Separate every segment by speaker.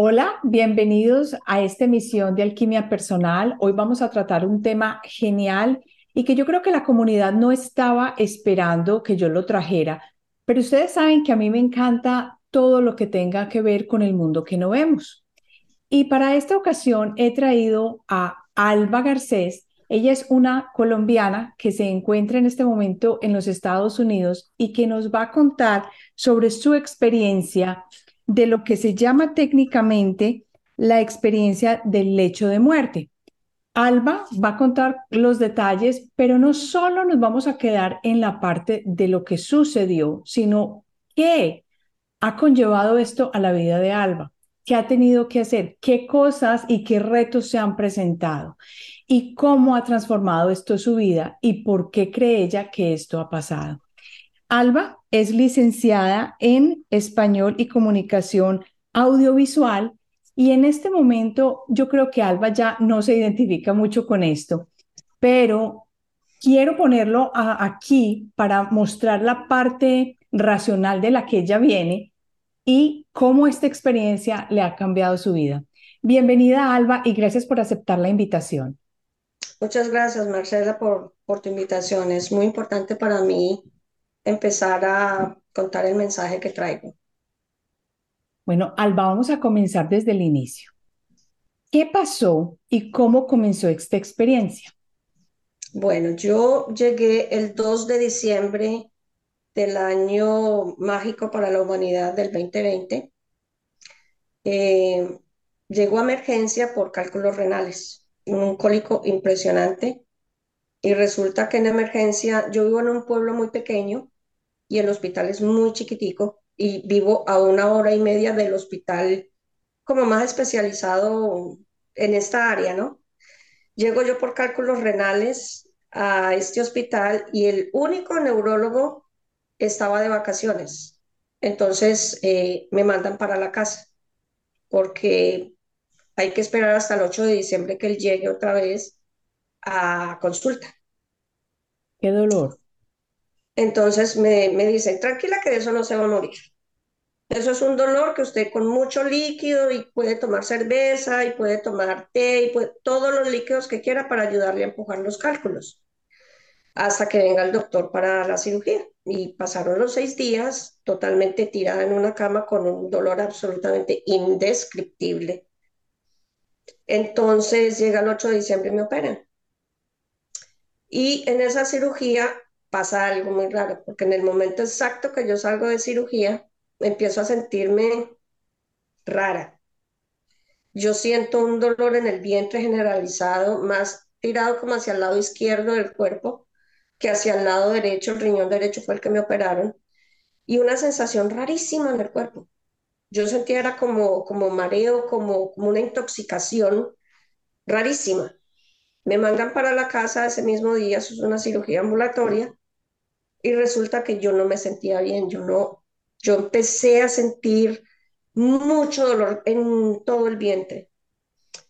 Speaker 1: Hola, bienvenidos a esta emisión de Alquimia Personal. Hoy vamos a tratar un tema genial y que yo creo que la comunidad no estaba esperando que yo lo trajera, pero ustedes saben que a mí me encanta todo lo que tenga que ver con el mundo que no vemos. Y para esta ocasión he traído a Alba Garcés. Ella es una colombiana que se encuentra en este momento en los Estados Unidos y que nos va a contar sobre su experiencia de lo que se llama técnicamente la experiencia del lecho de muerte. Alba va a contar los detalles, pero no solo nos vamos a quedar en la parte de lo que sucedió, sino qué ha conllevado esto a la vida de Alba, qué ha tenido que hacer, qué cosas y qué retos se han presentado y cómo ha transformado esto su vida y por qué cree ella que esto ha pasado. Alba es licenciada en Español y Comunicación Audiovisual y en este momento yo creo que Alba ya no se identifica mucho con esto, pero quiero ponerlo aquí para mostrar la parte racional de la que ella viene y cómo esta experiencia le ha cambiado su vida. Bienvenida Alba y gracias por aceptar la invitación.
Speaker 2: Muchas gracias Marcela por, tu invitación. Es muy importante para mí empezar a contar el mensaje que traigo.
Speaker 1: Bueno, Alba, vamos a comenzar desde el inicio. ¿Qué pasó y cómo comenzó esta experiencia?
Speaker 2: Bueno, yo llegué el 2 de diciembre del año mágico para la humanidad del 2020. Eh, llegó a emergencia por cálculos renales, un cólico impresionante. Y resulta que en emergencia, yo vivo en un pueblo muy pequeño y el hospital es muy chiquitico y vivo a una hora y media del hospital como más especializado en esta área, ¿no? Llego yo por cálculos renales a este hospital y el único neurólogo estaba de vacaciones. Entonces eh, me mandan para la casa porque hay que esperar hasta el 8 de diciembre que él llegue otra vez a consulta.
Speaker 1: Qué dolor.
Speaker 2: Entonces me, me dicen, tranquila que de eso no se va a morir. Eso es un dolor que usted con mucho líquido y puede tomar cerveza y puede tomar té y todos los líquidos que quiera para ayudarle a empujar los cálculos hasta que venga el doctor para la cirugía. Y pasaron los seis días totalmente tirada en una cama con un dolor absolutamente indescriptible. Entonces llega el 8 de diciembre y me operan. Y en esa cirugía pasa algo muy raro, porque en el momento exacto que yo salgo de cirugía, empiezo a sentirme rara. Yo siento un dolor en el vientre generalizado, más tirado como hacia el lado izquierdo del cuerpo que hacia el lado derecho, el riñón derecho fue el que me operaron, y una sensación rarísima en el cuerpo. Yo sentía era como, como mareo, como, como una intoxicación rarísima. Me mandan para la casa ese mismo día, eso es una cirugía ambulatoria, y resulta que yo no me sentía bien, yo no, yo empecé a sentir mucho dolor en todo el vientre.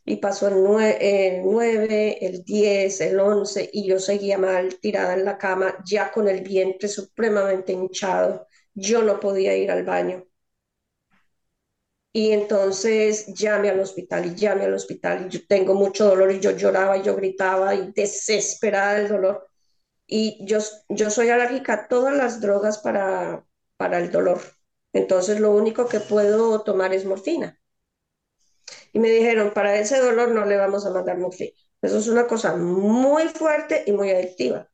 Speaker 2: Y pasó el 9, el, 10, el 11, y yo seguía mal tirada en la cama, ya con el vientre supremamente hinchado. Yo no podía ir al baño. Y entonces llame al hospital y llame al hospital y yo tengo mucho dolor y yo lloraba y yo gritaba y desesperada del dolor y yo, yo soy alérgica a todas las drogas para, para el dolor. Entonces lo único que puedo tomar es morfina. Y me dijeron, para ese dolor no le vamos a mandar morfina. Eso es una cosa muy fuerte y muy adictiva.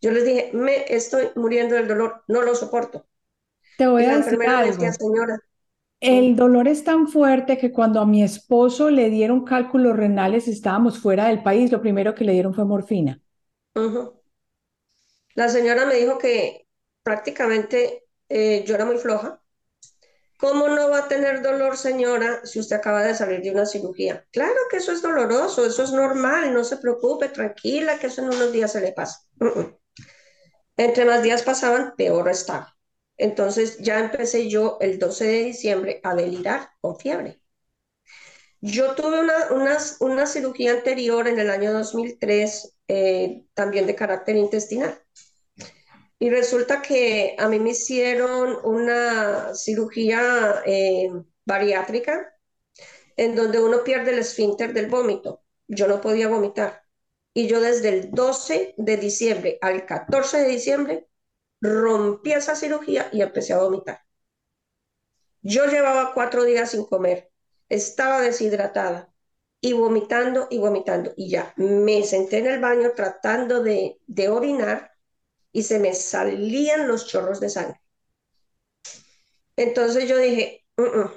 Speaker 2: Yo les dije, me estoy muriendo del dolor, no lo soporto.
Speaker 1: Te voy a decir algo. señora, el dolor es tan fuerte que cuando a mi esposo le dieron cálculos renales, estábamos fuera del país, lo primero que le dieron fue morfina.
Speaker 2: La señora me dijo que prácticamente eh, yo era muy floja. ¿Cómo no va a tener dolor, señora, si usted acaba de salir de una cirugía? Claro que eso es doloroso, eso es normal, no se preocupe, tranquila, que eso en unos días se le pasa. Entre más días pasaban, peor estaba. Entonces ya empecé yo el 12 de diciembre a delirar con fiebre. Yo tuve una, una, cirugía anterior en el año 2003, eh, también de carácter intestinal. Y resulta que a mí me hicieron una cirugía eh, bariátrica en donde uno pierde el esfínter del vómito. Yo no podía vomitar. Y yo desde el 12 de diciembre al 14 de diciembre rompí esa cirugía y empecé a vomitar. Yo llevaba cuatro días sin comer, estaba deshidratada y vomitando y vomitando. Y ya me senté en el baño tratando de, de orinar y se me salían los chorros de sangre. Entonces yo dije, mm, mm".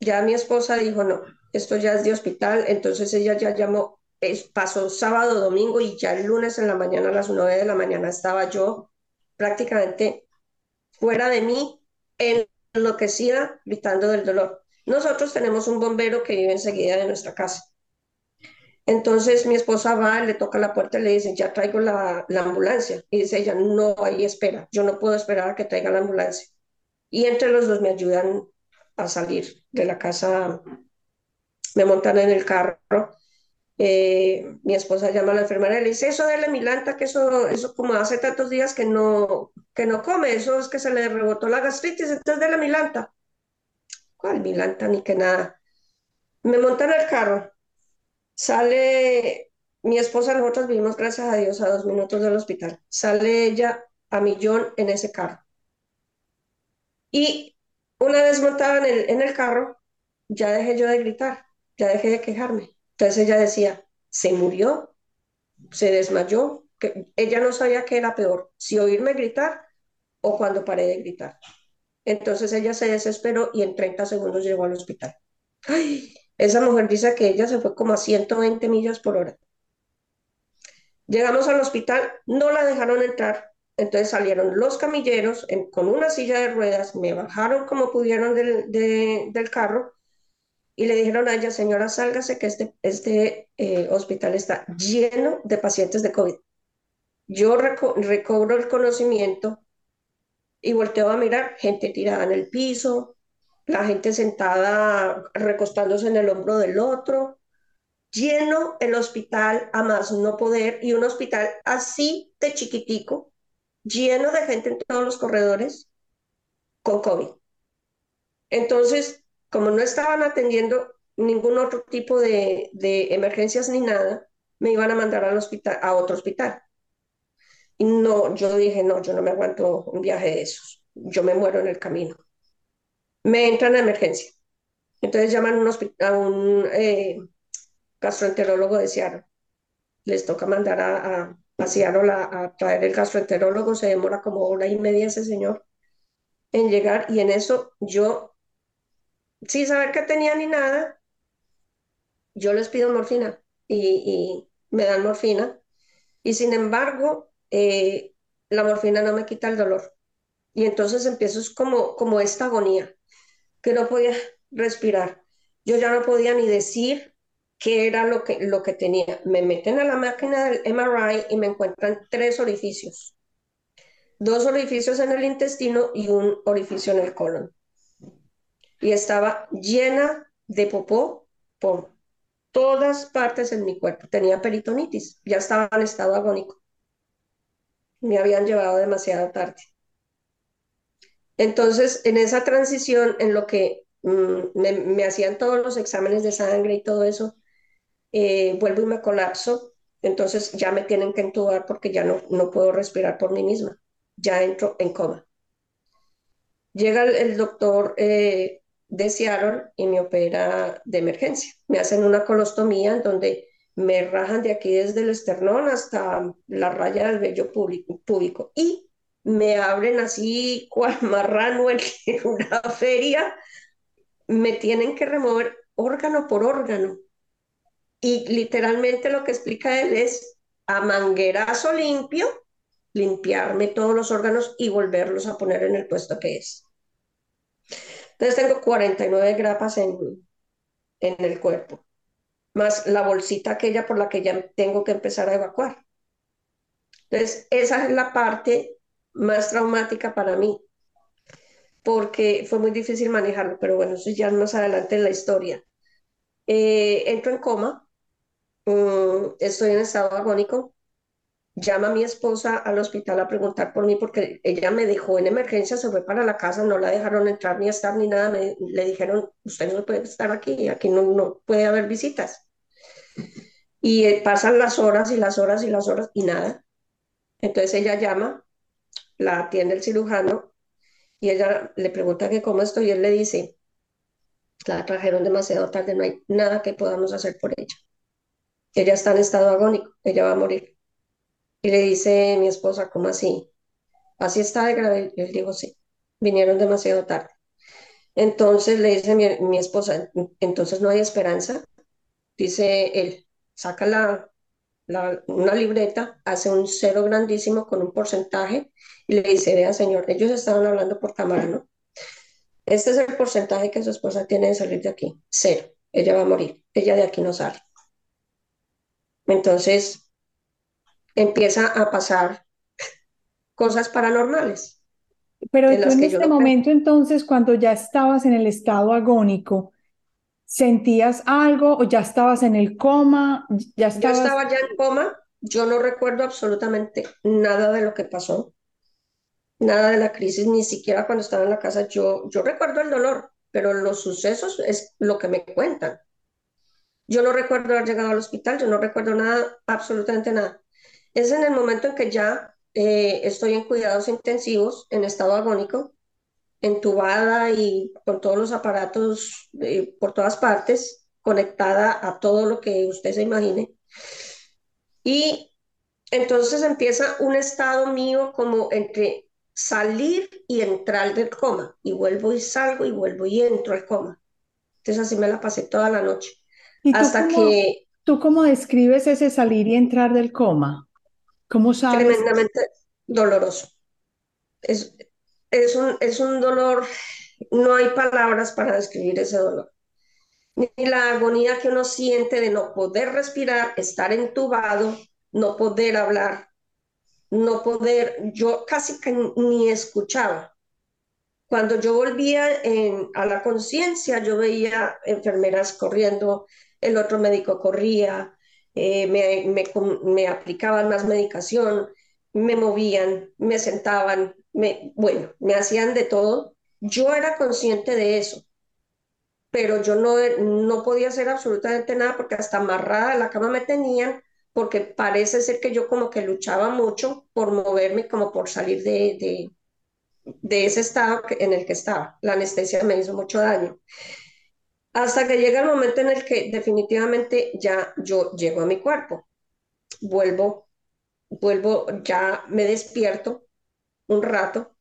Speaker 2: ya mi esposa dijo, no, esto ya es de hospital. Entonces ella ya llamó, pasó sábado, domingo y ya el lunes en la mañana a las nueve de la mañana estaba yo prácticamente fuera de mí, enloquecida, gritando del dolor. Nosotros tenemos un bombero que vive enseguida de nuestra casa. Entonces mi esposa va, le toca la puerta y le dice, ya traigo la, ambulancia. Y dice ella, no, ahí espera, yo no puedo esperar a que traiga la ambulancia. Y entre los dos me ayudan a salir de la casa, me montan en el carro. Eh, mi esposa llama a la enfermera y le dice, eso la milanta, que eso, eso como hace tantos días que no, que no come, eso es que se le rebotó la gastritis, entonces la milanta. ¿Cuál milanta? Ni que nada. Me montan el carro Sale mi esposa, nosotros vivimos, gracias a Dios, a dos minutos del hospital. Sale ella a millón en ese carro. Y una vez montada en el, en el carro, ya dejé yo de gritar, ya dejé de quejarme. Entonces ella decía, se murió, se desmayó, ella no sabía qué era peor, si oírme gritar o cuando paré de gritar. Entonces ella se desesperó y en 30 segundos llegó al hospital. Ay, esa mujer dice que ella se fue como a 120 millas por hora. Llegamos al hospital, no la dejaron entrar, entonces salieron los camilleros con una silla de ruedas, me bajaron como pudieron del, carro y le dijeron a ella, señora, sálgase que este, este eh, hospital está lleno de pacientes de COVID. Yo recobro el conocimiento y volteo a mirar gente tirada en el piso, la gente sentada recostándose en el hombro del otro, lleno el hospital a más no poder y un hospital así de chiquitico, lleno de gente en todos los corredores con COVID. Entonces, como no estaban atendiendo ningún otro tipo de, emergencias ni nada, me iban a mandar al hospital, a otro hospital. Y no, yo dije, no, yo no me aguanto un viaje de esos. Yo me muero en el camino me entran a emergencia. Entonces llaman a un eh, gastroenterólogo de Seattle. Les toca mandar a, a, a traer el gastroenterólogo. Se demora como hora y media ese señor en llegar y en eso yo, sin saber que tenía ni nada, yo les pido morfina y, me dan morfina. Y sin embargo, eh, la morfina no me quita el dolor. Y entonces empiezo como, como esta agonía que no podía respirar. Yo ya no podía ni decir qué era lo que, lo que tenía. Me meten a la máquina del MRI y me encuentran tres orificios. Dos orificios en el intestino y un orificio en el colon. Y estaba llena de popó por todas partes en mi cuerpo. Tenía peritonitis, ya estaba en estado agónico. Me habían llevado demasiado tarde. Entonces, en esa transición, en lo que mm, me, hacían todos los exámenes de sangre y todo eso, eh, vuelvo y me colapso. Entonces ya me tienen que entubar porque ya no, no puedo respirar por mí misma. Ya entro en coma. Llega el, doctor eh, de Seattle y me opera de emergencia. Me hacen una colostomía en donde me rajan de aquí desde el esternón hasta la raya del vello público y me abren así cual marrano en una feria, me tienen que remover órgano por órgano. Y literalmente lo que explica él es a manguerazo limpio, limpiarme todos los órganos y volverlos a poner en el puesto que es. Entonces tengo 49 grapas en, en el cuerpo, más la bolsita aquella por la que ya tengo que empezar a evacuar. Entonces, esa es la parte más traumática para mí, porque fue muy difícil manejarlo, pero bueno, eso ya más adelante en la historia. Eh, entro en coma, mm, estoy en estado agónico, llama mi esposa al hospital a preguntar por mí porque ella me dejó en emergencia, se fue para la casa, no la dejaron entrar ni estar ni nada, le dijeron, usted no puede estar aquí, aquí no, no puede haber visitas. Y eh, pasan las horas y las horas y las horas y nada. Entonces ella llama, la atiende el cirujano y ella le pregunta que cómo estoy y él le dice, la trajeron demasiado tarde, no hay nada que podamos hacer por ella. Ella está en estado agónico, ella va a morir. Y le dice mi esposa, ¿cómo así? ¿Así está de grave? Y él dijo, sí, vinieron demasiado tarde. Entonces le dice mi, esposa, entonces no hay esperanza. Dice él, saca la, una libreta, hace un cero grandísimo con un porcentaje y le dice, vea señor, ellos estaban hablando por cámara, ¿no? Este es el porcentaje que su esposa tiene de salir de aquí, cero. Ella va a morir, ella de aquí no sale. Entonces empieza a pasar cosas paranormales.
Speaker 1: Pero tú en este momento, entonces, cuando ya estabas en el estado agónico, ¿sentías algo o ya estabas en el coma?
Speaker 2: Ya Yo estaba ya en coma, yo no recuerdo absolutamente nada de lo que pasó, nada de la crisis, ni siquiera cuando estaba en la casa. Yo, yo recuerdo el dolor, pero los sucesos es lo que me cuentan. Yo no recuerdo haber llegado al hospital, yo no recuerdo nada, absolutamente nada. Es en el momento en que ya eh, estoy en cuidados intensivos, en estado agónico, entubada y con todos los aparatos eh, por todas partes, conectada a todo lo que usted se imagine. Y entonces empieza un estado mío como entre salir y entrar del coma, y vuelvo y salgo y vuelvo y entro al coma. Entonces así me la pasé toda la noche. hasta que...
Speaker 1: ¿Tú cómo describes ese salir y entrar del coma? ¿Cómo sabes?
Speaker 2: Tremendamente doloroso. Es, es un, es un dolor, no hay palabras para describir ese dolor. Ni la agonía que uno siente de no poder respirar, estar entubado, no poder hablar, no poder, yo casi ni escuchaba. Cuando yo volvía a la conciencia, yo veía enfermeras corriendo, el otro médico corría, eh, me, me, aplicaban más medicación, me movían, me sentaban, bueno, me hacían de todo. Yo era consciente de eso, pero yo no, no podía hacer absolutamente nada porque hasta amarrada a la cama me tenían, porque parece ser que yo como que luchaba mucho por moverme, como por salir de, de, de ese estado en el que estaba. La anestesia me hizo mucho daño. Hasta que llega el momento en el que definitivamente ya yo llego a mi cuerpo, vuelvo, vuelvo, ya me despierto un rato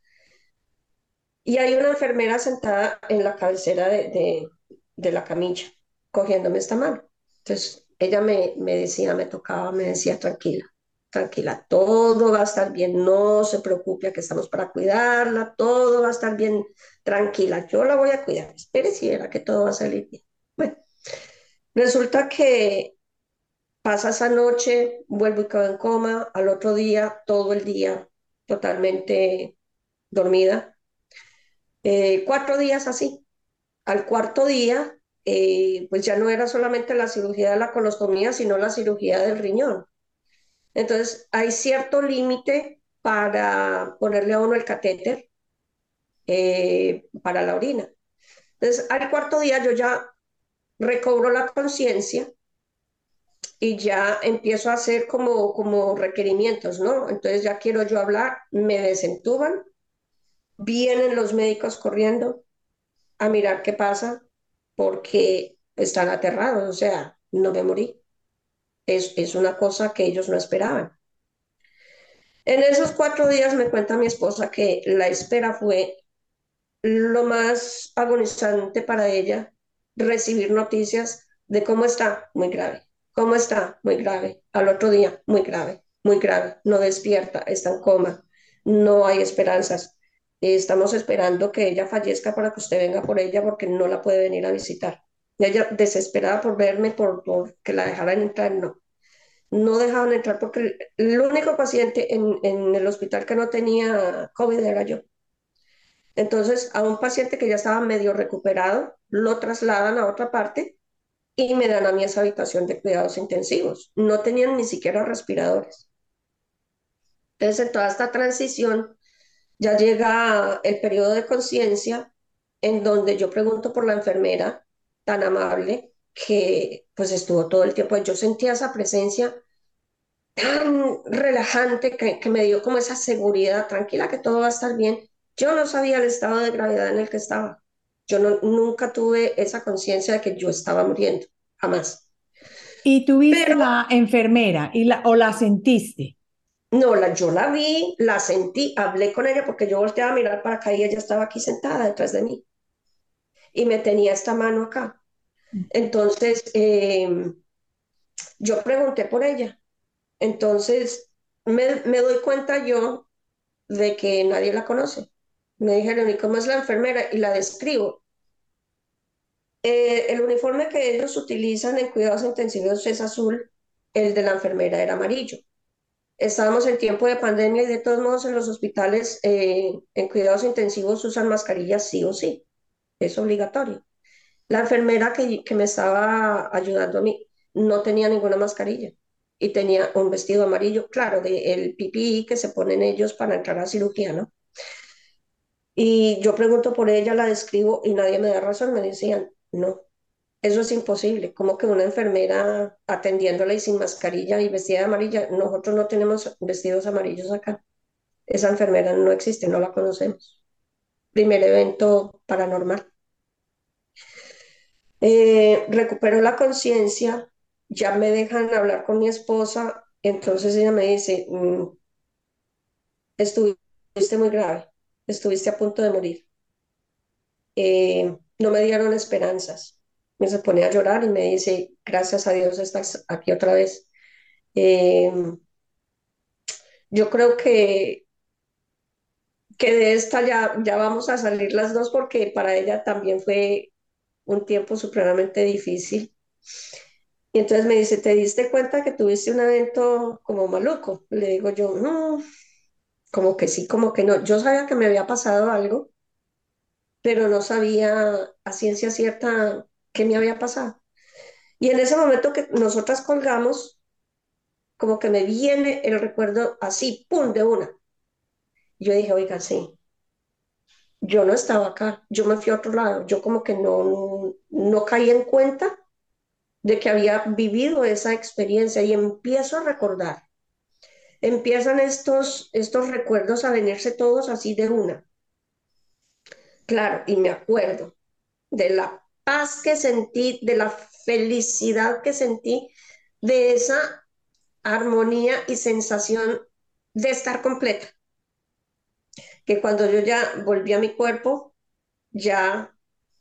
Speaker 2: y hay una enfermera sentada en la cabecera de, la camilla, cogiéndome esta mano. Entonces, ella me, me decía, me tocaba, me decía, tranquila, tranquila, todo va a estar bien, no se preocupe, que estamos para cuidarla, todo va a estar bien, tranquila, yo la voy a cuidar, espere si era que todo va a salir bien. Bueno, resulta que pasa esa noche, vuelvo y quedo en coma, al otro día, todo el día, totalmente dormida. Eh, cuatro días así. Al cuarto día, eh, pues ya no era solamente la cirugía de la colostomía, sino la cirugía del riñón. Entonces, hay cierto límite para ponerle a uno el catéter eh, para la orina. Entonces, al cuarto día yo ya recobro la conciencia y ya empiezo a hacer como, como requerimientos, ¿no? Entonces ya quiero yo hablar, me desentuban, vienen los médicos corriendo a mirar qué pasa porque están aterrados, o sea, no me morí. Es, es una cosa que ellos no esperaban. En esos cuatro días me cuenta mi esposa que la espera fue lo más agonizante para ella, recibir noticias de cómo está, muy grave ¿Cómo está? Muy grave. Al otro día, muy grave, muy grave. No despierta, está en coma. No hay esperanzas. Estamos esperando que ella fallezca para que usted venga por ella porque no la puede venir a visitar. Y ella desesperada por verme, por, que la dejaran entrar, no. No dejaban entrar porque el único paciente en, en el hospital que no tenía COVID era yo. Entonces, a un paciente que ya estaba medio recuperado, lo trasladan a otra parte y me dan a mí esa habitación de cuidados intensivos. No tenían ni siquiera respiradores. Entonces, en toda esta transición, ya llega el periodo de conciencia en donde yo pregunto por la enfermera tan amable que pues estuvo todo el tiempo. Yo sentía esa presencia tan relajante que, que me dio como esa seguridad, tranquila que todo va a estar bien. Yo no sabía el estado de gravedad en el que estaba. Yo no, nunca tuve esa conciencia de que yo estaba muriendo, jamás.
Speaker 1: ¿Y tuviste Pero, la enfermera y la, o la sentiste?
Speaker 2: No, la, yo la vi, la sentí, hablé con ella porque yo volteaba a mirar para acá y ella estaba aquí sentada detrás de mí. Y me tenía esta mano acá. Entonces, eh, yo pregunté por ella. Entonces, me, me, doy cuenta yo de que nadie la conoce. Me dijeron, ¿y cómo es la enfermera? Y la describo. Eh, el uniforme que ellos utilizan en cuidados intensivos es azul, el de la enfermera era amarillo. Estábamos en tiempo de pandemia y de todos modos en los hospitales eh, en cuidados intensivos usan mascarillas sí o sí. Es obligatorio. La enfermera que, que me estaba ayudando a mí no tenía ninguna mascarilla y tenía un vestido amarillo, claro, de el PPI que se ponen ellos para entrar a cirugía, ¿no? Y yo pregunto por ella, la describo y nadie me da razón, me decían, no, eso es imposible, como que una enfermera atendiéndola y sin mascarilla y vestida de amarilla, nosotros no tenemos vestidos amarillos acá. Esa enfermera no existe, no la conocemos. Primer evento paranormal. Eh, recupero la conciencia, ya me dejan hablar con mi esposa, entonces ella me dice, mm, estuviste muy grave, estuviste a punto de morir. Eh, no me dieron esperanzas. Me se pone a llorar y me dice, gracias a Dios estás aquí otra vez. Eh, yo creo que, que de esta ya, ya vamos a salir las dos porque para ella también fue un tiempo supremamente difícil. Y entonces me dice, ¿te diste cuenta que tuviste un evento como maluco? Le digo yo, no, como que sí, como que no. Yo sabía que me había pasado algo, pero no sabía a ciencia cierta qué me había pasado. Y en ese momento que nosotras colgamos, como que me viene el recuerdo así, pum, de una. Yo dije, oiga, sí, yo no estaba acá, yo me fui a otro lado, yo como que no, no caí en cuenta de que había vivido esa experiencia y empiezo a recordar. Empiezan estos, estos recuerdos a venirse todos así de una. Claro, y me acuerdo de la paz que sentí, de la felicidad que sentí, de esa armonía y sensación de estar completa que cuando yo ya volví a mi cuerpo, ya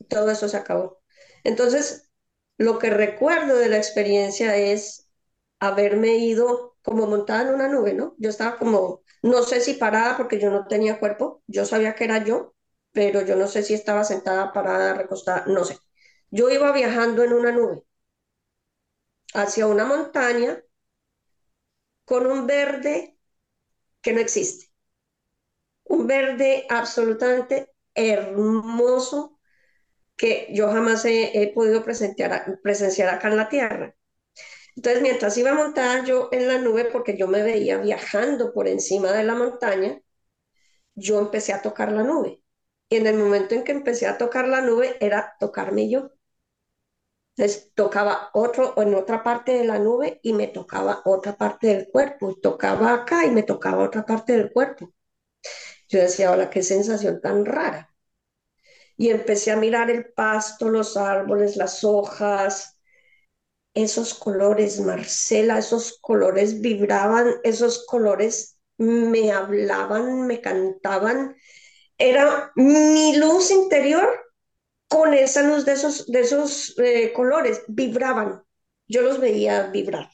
Speaker 2: todo eso se acabó. Entonces, lo que recuerdo de la experiencia es haberme ido como montada en una nube, ¿no? Yo estaba como, no sé si parada porque yo no tenía cuerpo, yo sabía que era yo, pero yo no sé si estaba sentada, parada, recostada, no sé. Yo iba viajando en una nube hacia una montaña con un verde que no existe un verde absolutamente hermoso que yo jamás he, podido presenciar, presenciar acá en la Tierra. Entonces, mientras iba a montar yo en la nube, porque yo me veía viajando por encima de la montaña, yo empecé a tocar la nube. Y en el momento en que empecé a tocar la nube, era tocarme yo. Entonces, tocaba otro en otra parte de la nube y me tocaba otra parte del cuerpo. Tocaba acá y me tocaba otra parte del cuerpo. Yo decía, hola, qué sensación tan rara. Y empecé a mirar el pasto, los árboles, las hojas, esos colores, Marcela, esos colores vibraban, esos colores me hablaban, me cantaban. Era mi luz interior con esa luz de esos, de esos eh, colores, vibraban. Yo los veía vibrar.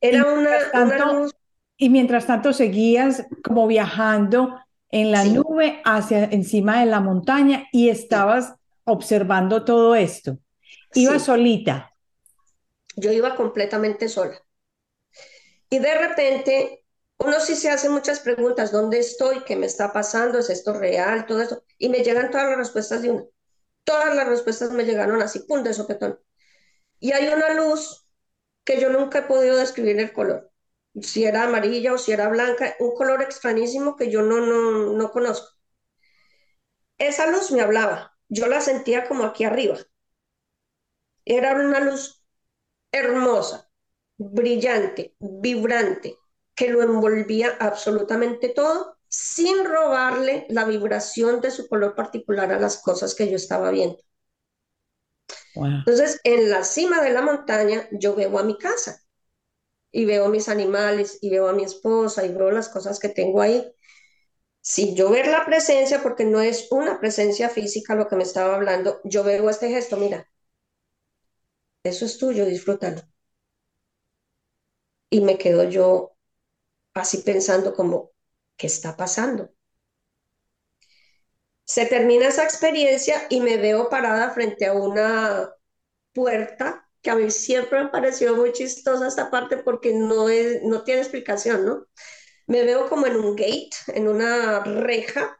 Speaker 2: Era una, una luz
Speaker 1: y mientras tanto seguías como viajando en la nube hacia encima de la montaña y estabas observando todo esto. Iba solita.
Speaker 2: Yo iba completamente sola. Y de repente uno sí se hace muchas preguntas, ¿dónde estoy? ¿Qué me está pasando? ¿Es esto real? Todo eso. Y me llegan todas las respuestas de una. Todas las respuestas me llegaron así, pum, de sopetón. Y hay una luz que yo nunca he podido describir el color si era amarilla o si era blanca, un color extrañísimo que yo no, no, no conozco. Esa luz me hablaba, yo la sentía como aquí arriba. Era una luz hermosa, brillante, vibrante, que lo envolvía absolutamente todo sin robarle la vibración de su color particular a las cosas que yo estaba viendo. Entonces, en la cima de la montaña yo veo a mi casa y veo a mis animales y veo a mi esposa y veo las cosas que tengo ahí. Si yo ver la presencia, porque no es una presencia física lo que me estaba hablando, yo veo este gesto, mira, eso es tuyo, disfrútalo. Y me quedo yo así pensando como, ¿qué está pasando? Se termina esa experiencia y me veo parada frente a una puerta que a mí siempre me pareció muy chistosa esta parte porque no, es, no tiene explicación, ¿no? Me veo como en un gate, en una reja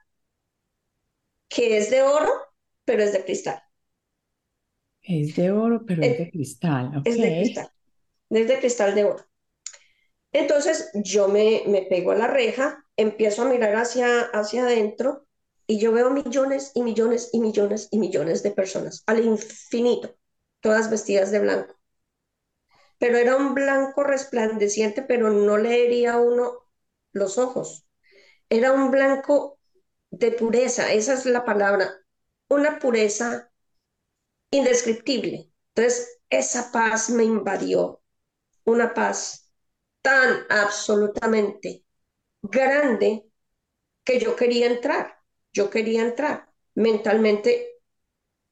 Speaker 2: que es de oro, pero es de cristal.
Speaker 1: Es de oro, pero es, de cristal.
Speaker 2: Es de cristal. Es de cristal de oro. Entonces yo me, me pego a la reja, empiezo a mirar hacia, hacia adentro y yo veo millones y millones y millones y millones de personas al infinito, todas vestidas de blanco. Pero era un blanco resplandeciente, pero no leería uno los ojos. Era un blanco de pureza, esa es la palabra, una pureza indescriptible. Entonces, esa paz me invadió, una paz tan absolutamente grande que yo quería entrar, yo quería entrar. Mentalmente,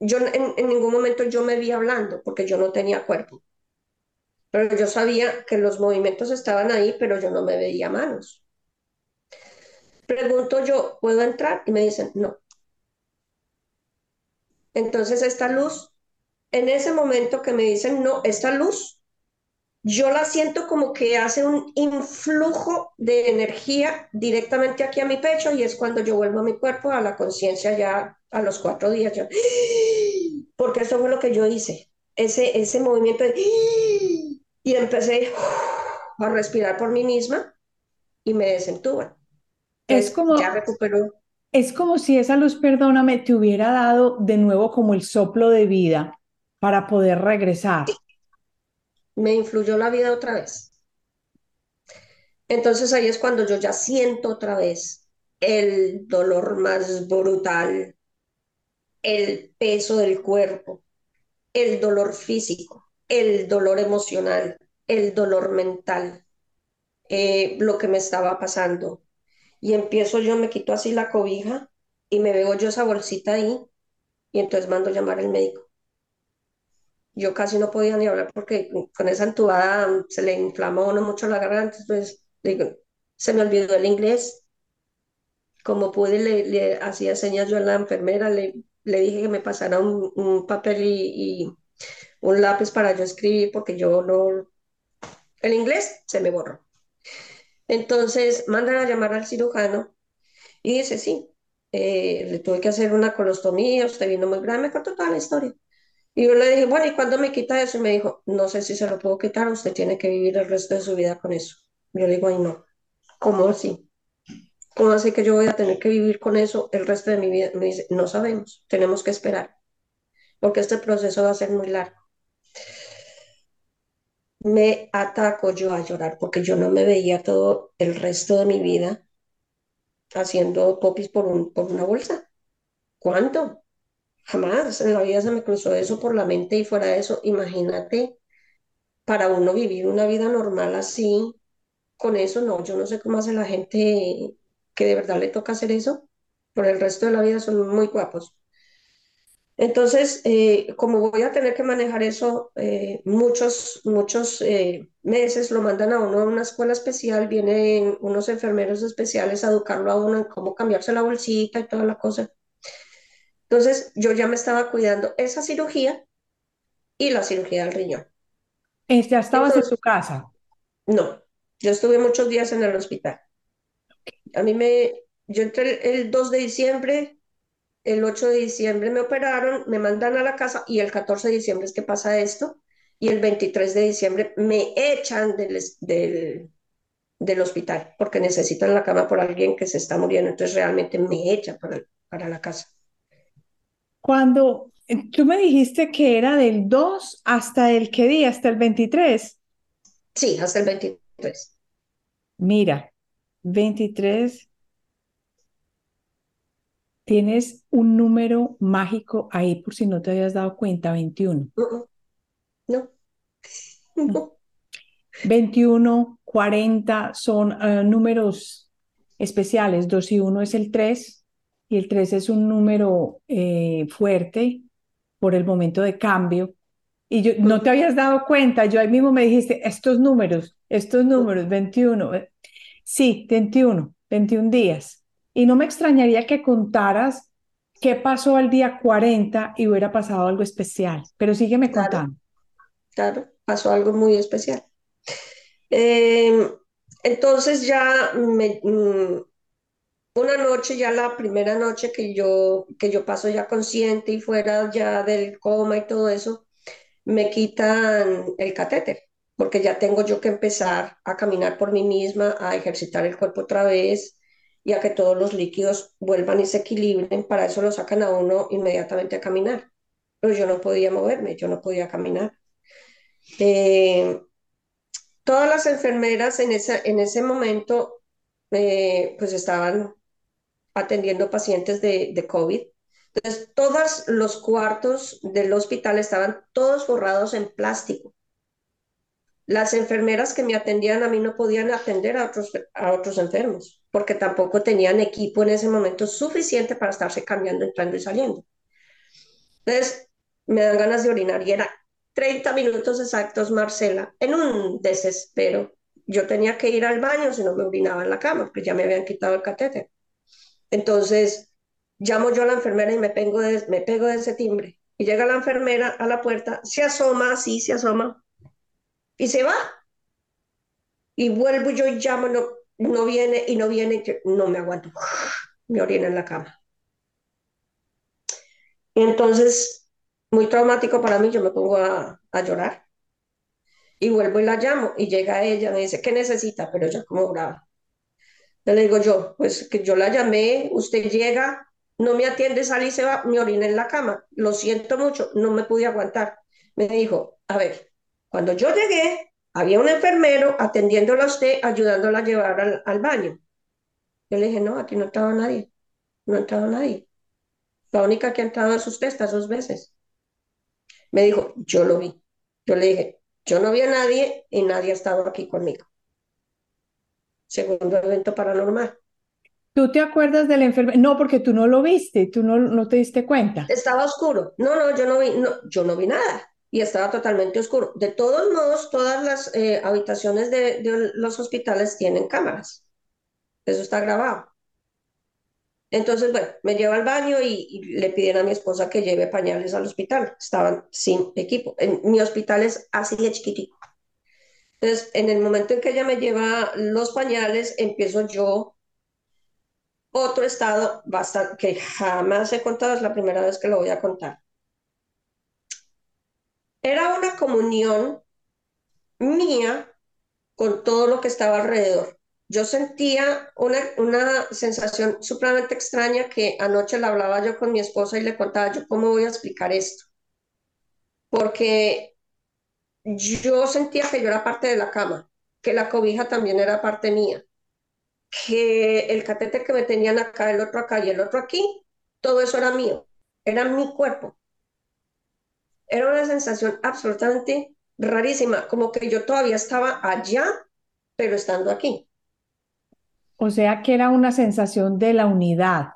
Speaker 2: yo en, ningún momento yo me vi hablando porque yo no tenía cuerpo. Pero yo sabía que los movimientos estaban ahí, pero yo no me veía manos. Pregunto yo, ¿puedo entrar? Y me dicen, no. Entonces esta luz, en ese momento que me dicen, no, esta luz yo la siento como que hace un influjo de energía directamente aquí a mi pecho y es cuando yo vuelvo a mi cuerpo, a la conciencia ya a los cuatro días. porque eso fue lo que yo hice, ese, ese movimiento de... Y empecé a respirar por mí misma y me desentuban.
Speaker 1: Es como,
Speaker 2: ya recuperó.
Speaker 1: Es como si esa luz, perdóname, te hubiera dado de nuevo como el soplo de vida para poder regresar
Speaker 2: me influyó la vida otra vez. Entonces ahí es cuando yo ya siento otra vez el dolor más brutal, el peso del cuerpo, el dolor físico, el dolor emocional, el dolor mental, eh, lo que me estaba pasando. Y empiezo yo, me quito así la cobija y me veo yo esa bolsita ahí y entonces mando llamar al médico yo casi no podía ni hablar porque con esa entubada se le inflamó uno mucho la garganta, entonces digo, se me olvidó el inglés. Como pude, le, hacía señas yo a la enfermera, le, dije que me pasara un, papel y, un lápiz para yo escribir porque yo no... El inglés se me borró. Entonces mandan a llamar al cirujano y dice, sí, eh, tuve que hacer una colostomía, usted vino muy grande, me contó toda la historia. Y yo le dije, bueno, ¿y cuándo me quita eso? Y me dijo, no sé si se lo puedo quitar, usted tiene que vivir el resto de su vida con eso. Yo le digo, ay, no. ¿Cómo así? ¿Cómo así que yo voy a tener que vivir con eso el resto de mi vida? Me dice, no sabemos, tenemos que esperar, porque este proceso va a ser muy largo. Me ataco yo a llorar porque yo no me veía todo el resto de mi vida haciendo popis por, un, por una bolsa. ¿Cuánto? Jamás en la vida se me cruzó eso por la mente y fuera de eso, imagínate, para uno vivir una vida normal así, con eso no, yo no sé cómo hace la gente que de verdad le toca hacer eso, por el resto de la vida son muy guapos. Entonces, eh, como voy a tener que manejar eso eh, muchos, muchos eh, meses, lo mandan a uno a una escuela especial, vienen unos enfermeros especiales a educarlo a uno en cómo cambiarse la bolsita y toda la cosa. Entonces yo ya me estaba cuidando esa cirugía y la cirugía del riñón.
Speaker 1: ¿Ya estabas en su casa?
Speaker 2: No, yo estuve muchos días en el hospital. A mí me, yo entré el 2 de diciembre, el 8 de diciembre me operaron, me mandan a la casa y el 14 de diciembre es que pasa esto y el 23 de diciembre me echan del, del, del hospital porque necesitan la cama por alguien que se está muriendo, entonces realmente me echan para, para la casa.
Speaker 1: Cuando eh, tú me dijiste que era del 2 hasta el qué día, hasta el 23.
Speaker 2: Sí, hasta el 23.
Speaker 1: Mira, 23, tienes un número mágico ahí por si no te habías dado cuenta, 21.
Speaker 2: No. no.
Speaker 1: 21, 40 son uh, números especiales. 2 y 1 es el 3 y el 3 es un número eh, fuerte por el momento de cambio. Y yo no te habías dado cuenta, yo ahí mismo me dijiste, estos números, estos números, 21, eh, sí, 21, 21 días. Y no me extrañaría que contaras qué pasó al día 40 y hubiera pasado algo especial, pero sígueme contando.
Speaker 2: Claro, pasó algo muy especial. Eh, entonces ya me, mm, una noche, ya la primera noche que yo, que yo paso ya consciente y fuera ya del coma y todo eso, me quitan el catéter, porque ya tengo yo que empezar a caminar por mí misma, a ejercitar el cuerpo otra vez y a que todos los líquidos vuelvan y se equilibren. Para eso lo sacan a uno inmediatamente a caminar. Pero yo no podía moverme, yo no podía caminar. Eh, todas las enfermeras en, esa, en ese momento eh, pues estaban atendiendo pacientes de, de COVID. Entonces, todos los cuartos del hospital estaban todos forrados en plástico. Las enfermeras que me atendían a mí no podían atender a otros, a otros enfermos, porque tampoco tenían equipo en ese momento suficiente para estarse cambiando, entrando y saliendo. Entonces, me dan ganas de orinar y era 30 minutos exactos, Marcela, en un desespero. Yo tenía que ir al baño si no me orinaba en la cama, porque ya me habían quitado el catéter. Entonces, llamo yo a la enfermera y me pego de, me pego de ese timbre. Y llega la enfermera a la puerta, se asoma, así se asoma, y se va. Y vuelvo yo y llamo, no, no viene y no viene, no me aguanto, me orina en la cama. Y entonces, muy traumático para mí, yo me pongo a, a llorar. Y vuelvo y la llamo y llega ella, me dice, ¿qué necesita? Pero yo como brava le digo yo, pues que yo la llamé, usted llega, no me atiende, sale y se va, me orina en la cama. Lo siento mucho, no me pude aguantar. Me dijo, a ver, cuando yo llegué, había un enfermero atendiéndola a usted, ayudándola a llevar al, baño. Yo le dije, no, aquí no entrado nadie, no entrado nadie. La única que ha entrado es usted estas dos veces. Me dijo, yo lo vi. Yo le dije, yo no vi a nadie y nadie ha estado aquí conmigo segundo evento paranormal.
Speaker 1: ¿Tú te acuerdas del enfermero? No, porque tú no lo viste, tú no, no te diste cuenta.
Speaker 2: Estaba oscuro. No, no, yo no vi, no, yo no vi nada y estaba totalmente oscuro. De todos modos, todas las eh, habitaciones de, de, los hospitales tienen cámaras. Eso está grabado. Entonces, bueno, me lleva al baño y, y, le piden a mi esposa que lleve pañales al hospital. Estaban sin equipo. En, mi hospital es así de chiquitico. Entonces, en el momento en que ella me lleva los pañales, empiezo yo otro estado bastante, que jamás he contado, es la primera vez que lo voy a contar. Era una comunión mía con todo lo que estaba alrededor. Yo sentía una, una sensación supremamente extraña que anoche la hablaba yo con mi esposa y le contaba yo cómo voy a explicar esto. Porque yo sentía que yo era parte de la cama, que la cobija también era parte mía, que el catéter que me tenían acá, el otro acá y el otro aquí, todo eso era mío, era mi cuerpo. Era una sensación absolutamente rarísima, como que yo todavía estaba allá, pero estando aquí.
Speaker 1: O sea que era una sensación de la unidad,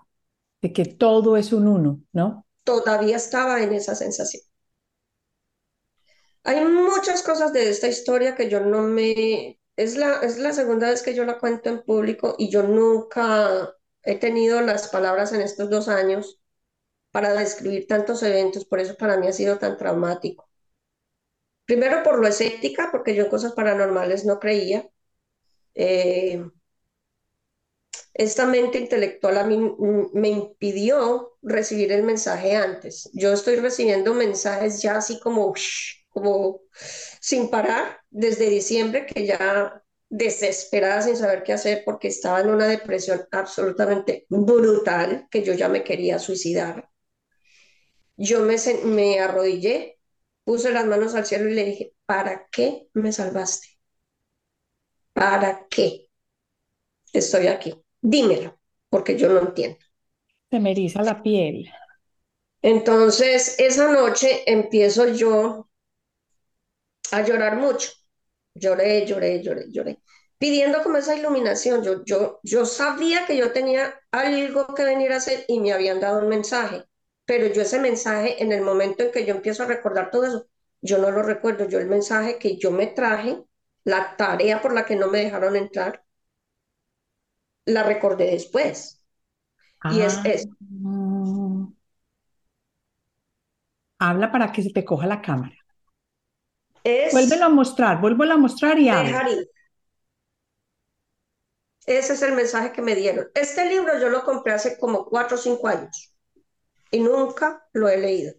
Speaker 1: de que todo es un uno, ¿no?
Speaker 2: Todavía estaba en esa sensación. Hay muchas cosas de esta historia que yo no me... Es la, es la segunda vez que yo la cuento en público y yo nunca he tenido las palabras en estos dos años para describir tantos eventos, por eso para mí ha sido tan traumático. Primero por lo escéptica, porque yo en cosas paranormales no creía. Eh, esta mente intelectual a mí me impidió recibir el mensaje antes. Yo estoy recibiendo mensajes ya así como como sin parar desde diciembre, que ya desesperada sin saber qué hacer porque estaba en una depresión absolutamente brutal, que yo ya me quería suicidar. Yo me, me arrodillé, puse las manos al cielo y le dije, ¿para qué me salvaste? ¿Para qué estoy aquí? Dímelo, porque yo no entiendo.
Speaker 1: Se me eriza la piel.
Speaker 2: Entonces, esa noche empiezo yo a llorar mucho. Lloré, lloré, lloré, lloré. Pidiendo como esa iluminación. Yo, yo, yo sabía que yo tenía algo que venir a hacer y me habían dado un mensaje. Pero yo ese mensaje, en el momento en que yo empiezo a recordar todo eso, yo no lo recuerdo. Yo el mensaje que yo me traje, la tarea por la que no me dejaron entrar, la recordé después. Y es
Speaker 1: Ah,
Speaker 2: eso.
Speaker 1: habla para que se te coja la cámara. Vuélvelo
Speaker 2: Es
Speaker 1: a mostrar, vuélvelo a mostrar y
Speaker 2: dejar ir. Ese es el mensaje que me dieron. Este libro yo lo compré hace como cuatro o cinco años y nunca lo he leído.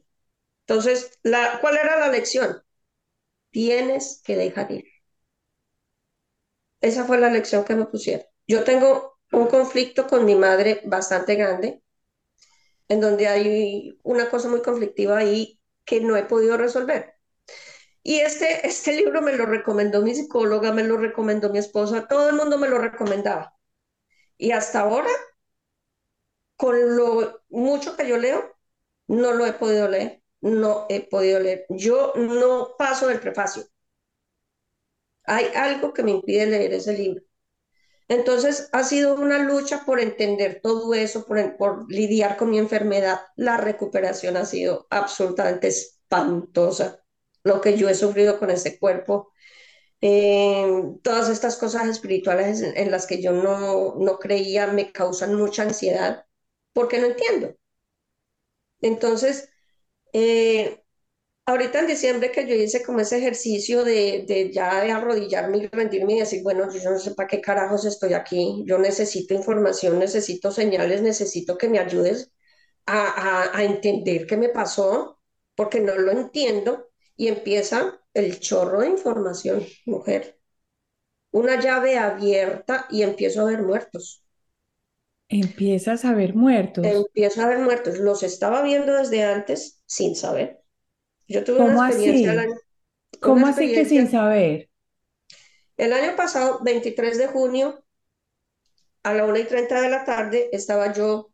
Speaker 2: Entonces, la, ¿cuál era la lección? Tienes que dejar ir. Esa fue la lección que me pusieron. Yo tengo un conflicto con mi madre bastante grande, en donde hay una cosa muy conflictiva ahí que no he podido resolver. Y este, este libro me lo recomendó mi psicóloga, me lo recomendó mi esposa, todo el mundo me lo recomendaba. Y hasta ahora, con lo mucho que yo leo, no lo he podido leer, no he podido leer. Yo no paso del prefacio. Hay algo que me impide leer ese libro. Entonces ha sido una lucha por entender todo eso, por, por lidiar con mi enfermedad. La recuperación ha sido absolutamente espantosa lo que yo he sufrido con ese cuerpo, eh, todas estas cosas espirituales en, las que yo no, no creía me causan mucha ansiedad porque no entiendo. Entonces, eh, ahorita en diciembre que yo hice como ese ejercicio de, de ya de arrodillarme y rendirme y decir, bueno, yo no sé para qué carajos estoy aquí, yo necesito información, necesito señales, necesito que me ayudes a, a, a entender qué me pasó, porque no lo entiendo y empieza el chorro de información, mujer. Una llave abierta y empiezo a ver muertos.
Speaker 1: Empiezas a ver muertos.
Speaker 2: Empiezo a ver muertos. Los estaba viendo desde antes sin saber. Yo tuve una
Speaker 1: ¿Cómo
Speaker 2: experiencia, el
Speaker 1: así?
Speaker 2: año,
Speaker 1: ¿Cómo
Speaker 2: una
Speaker 1: así que sin
Speaker 2: experiencia
Speaker 1: saber?
Speaker 2: el año pasado, 23 de junio, a la 1 y 30 de la tarde, estaba yo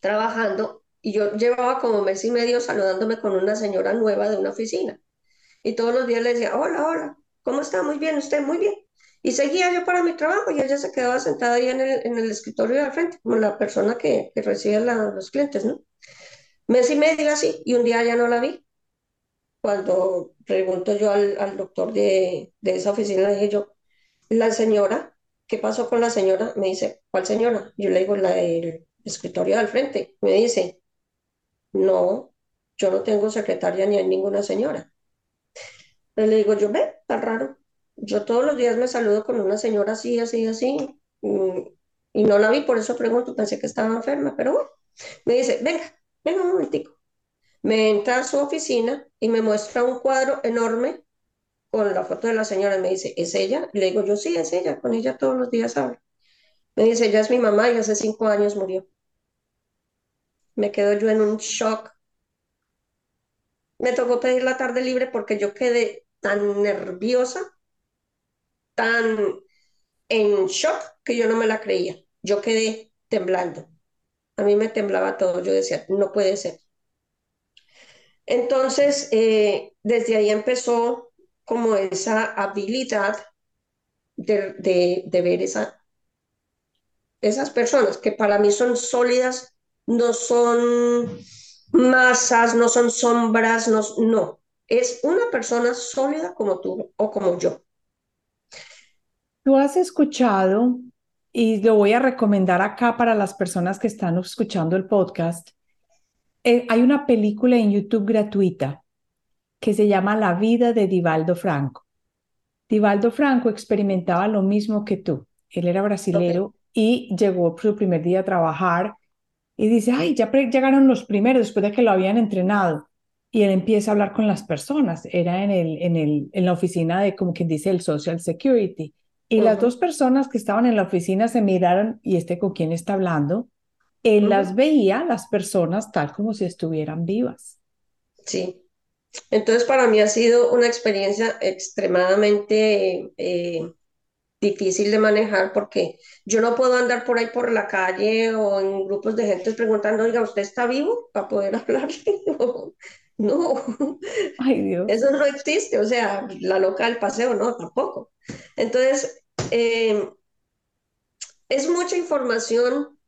Speaker 2: trabajando y yo llevaba como mes y medio saludándome con una señora nueva de una oficina. Y todos los días le decía, hola, hola, ¿cómo está? Muy bien, usted, muy bien. Y seguía yo para mi trabajo y ella se quedaba sentada ahí en el, en el escritorio de al frente, como la persona que, que recibe la- los clientes, ¿no? Mes y medio así, y un día ya no la vi. Cuando pregunto yo al, al doctor de, de esa oficina, dije yo, la señora, ¿qué pasó con la señora? Me dice, ¿cuál señora? Yo le digo, la del escritorio de al frente. Me dice, no, yo no tengo secretaria ni hay ninguna señora. Le digo, yo ve, tan raro. Yo todos los días me saludo con una señora así, así, así, mm, y no la vi, por eso pregunto, pensé que estaba enferma, pero bueno, me dice, venga, venga un momentico. Me entra a su oficina y me muestra un cuadro enorme con la foto de la señora. Me dice, ¿es ella? Le digo, yo sí, es ella, con ella todos los días hablo. Me dice, ella es mi mamá y hace cinco años murió. Me quedo yo en un shock. Me tocó pedir la tarde libre porque yo quedé tan nerviosa, tan en shock que yo no me la creía. Yo quedé temblando. A mí me temblaba todo. Yo decía, no puede ser. Entonces, eh, desde ahí empezó como esa habilidad de, de, de ver esa, esas personas que para mí son sólidas, no son masas, no son sombras, no, no. Es una persona sólida como tú o como yo.
Speaker 1: Tú has escuchado, y lo voy a recomendar acá para las personas que están escuchando el podcast, eh, hay una película en YouTube gratuita que se llama La vida de Divaldo Franco. Divaldo Franco experimentaba lo mismo que tú. Él era brasilero y llegó su primer día a trabajar y dice, ay, ya llegaron los primeros después de que lo habían entrenado. Y él empieza a hablar con las personas. Era en el, en el, en la oficina de, como quien dice, el Social Security. Y las dos personas que estaban en la oficina se miraron y este con quién está hablando. Él las veía, las personas, tal como si estuvieran vivas.
Speaker 2: Sí. Entonces para mí ha sido una experiencia extremadamente eh, difícil de manejar porque yo no puedo andar por ahí por la calle o en grupos de gente preguntando, oiga, ¿usted está vivo? Para poder hablar. no,
Speaker 1: Ay, Dios.
Speaker 2: eso no existe, o sea, la loca del paseo, no, tampoco. Entonces, eh, es mucha información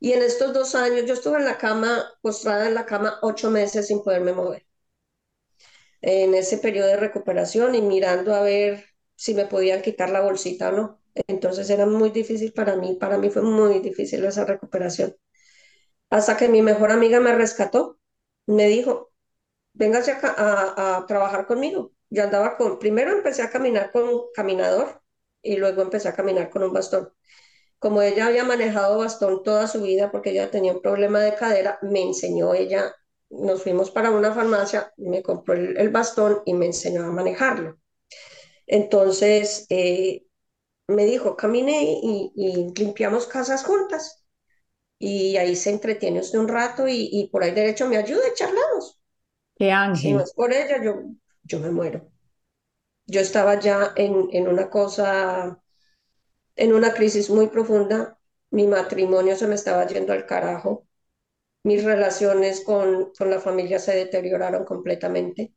Speaker 2: y en estos dos años yo estuve en la cama, postrada en la cama ocho meses sin poderme mover. En ese periodo de recuperación y mirando a ver si me podían quitar la bolsita o no. Entonces era muy difícil para mí, para mí fue muy difícil esa recuperación. Hasta que mi mejor amiga me rescató, me dijo, véngase a, a, trabajar conmigo. Yo andaba con, primero empecé a caminar con un caminador y luego empecé a caminar con un bastón. Como ella había manejado bastón toda su vida porque ella tenía un problema de cadera, me enseñó ella, nos fuimos para una farmacia, me compró el bastón y me enseñó a manejarlo. Entonces, eh, me dijo, camine y, limpiamos casas juntas. Y ahí se entretiene usted un rato y, por ahí derecho me ayuda y charlamos.
Speaker 1: Qué ángel.
Speaker 2: Si no es por ella, yo, yo me muero. Yo estaba ya en, en una cosa, en una crisis muy profunda. Mi matrimonio se me estaba yendo al carajo. Mis relaciones con, con la familia se deterioraron completamente.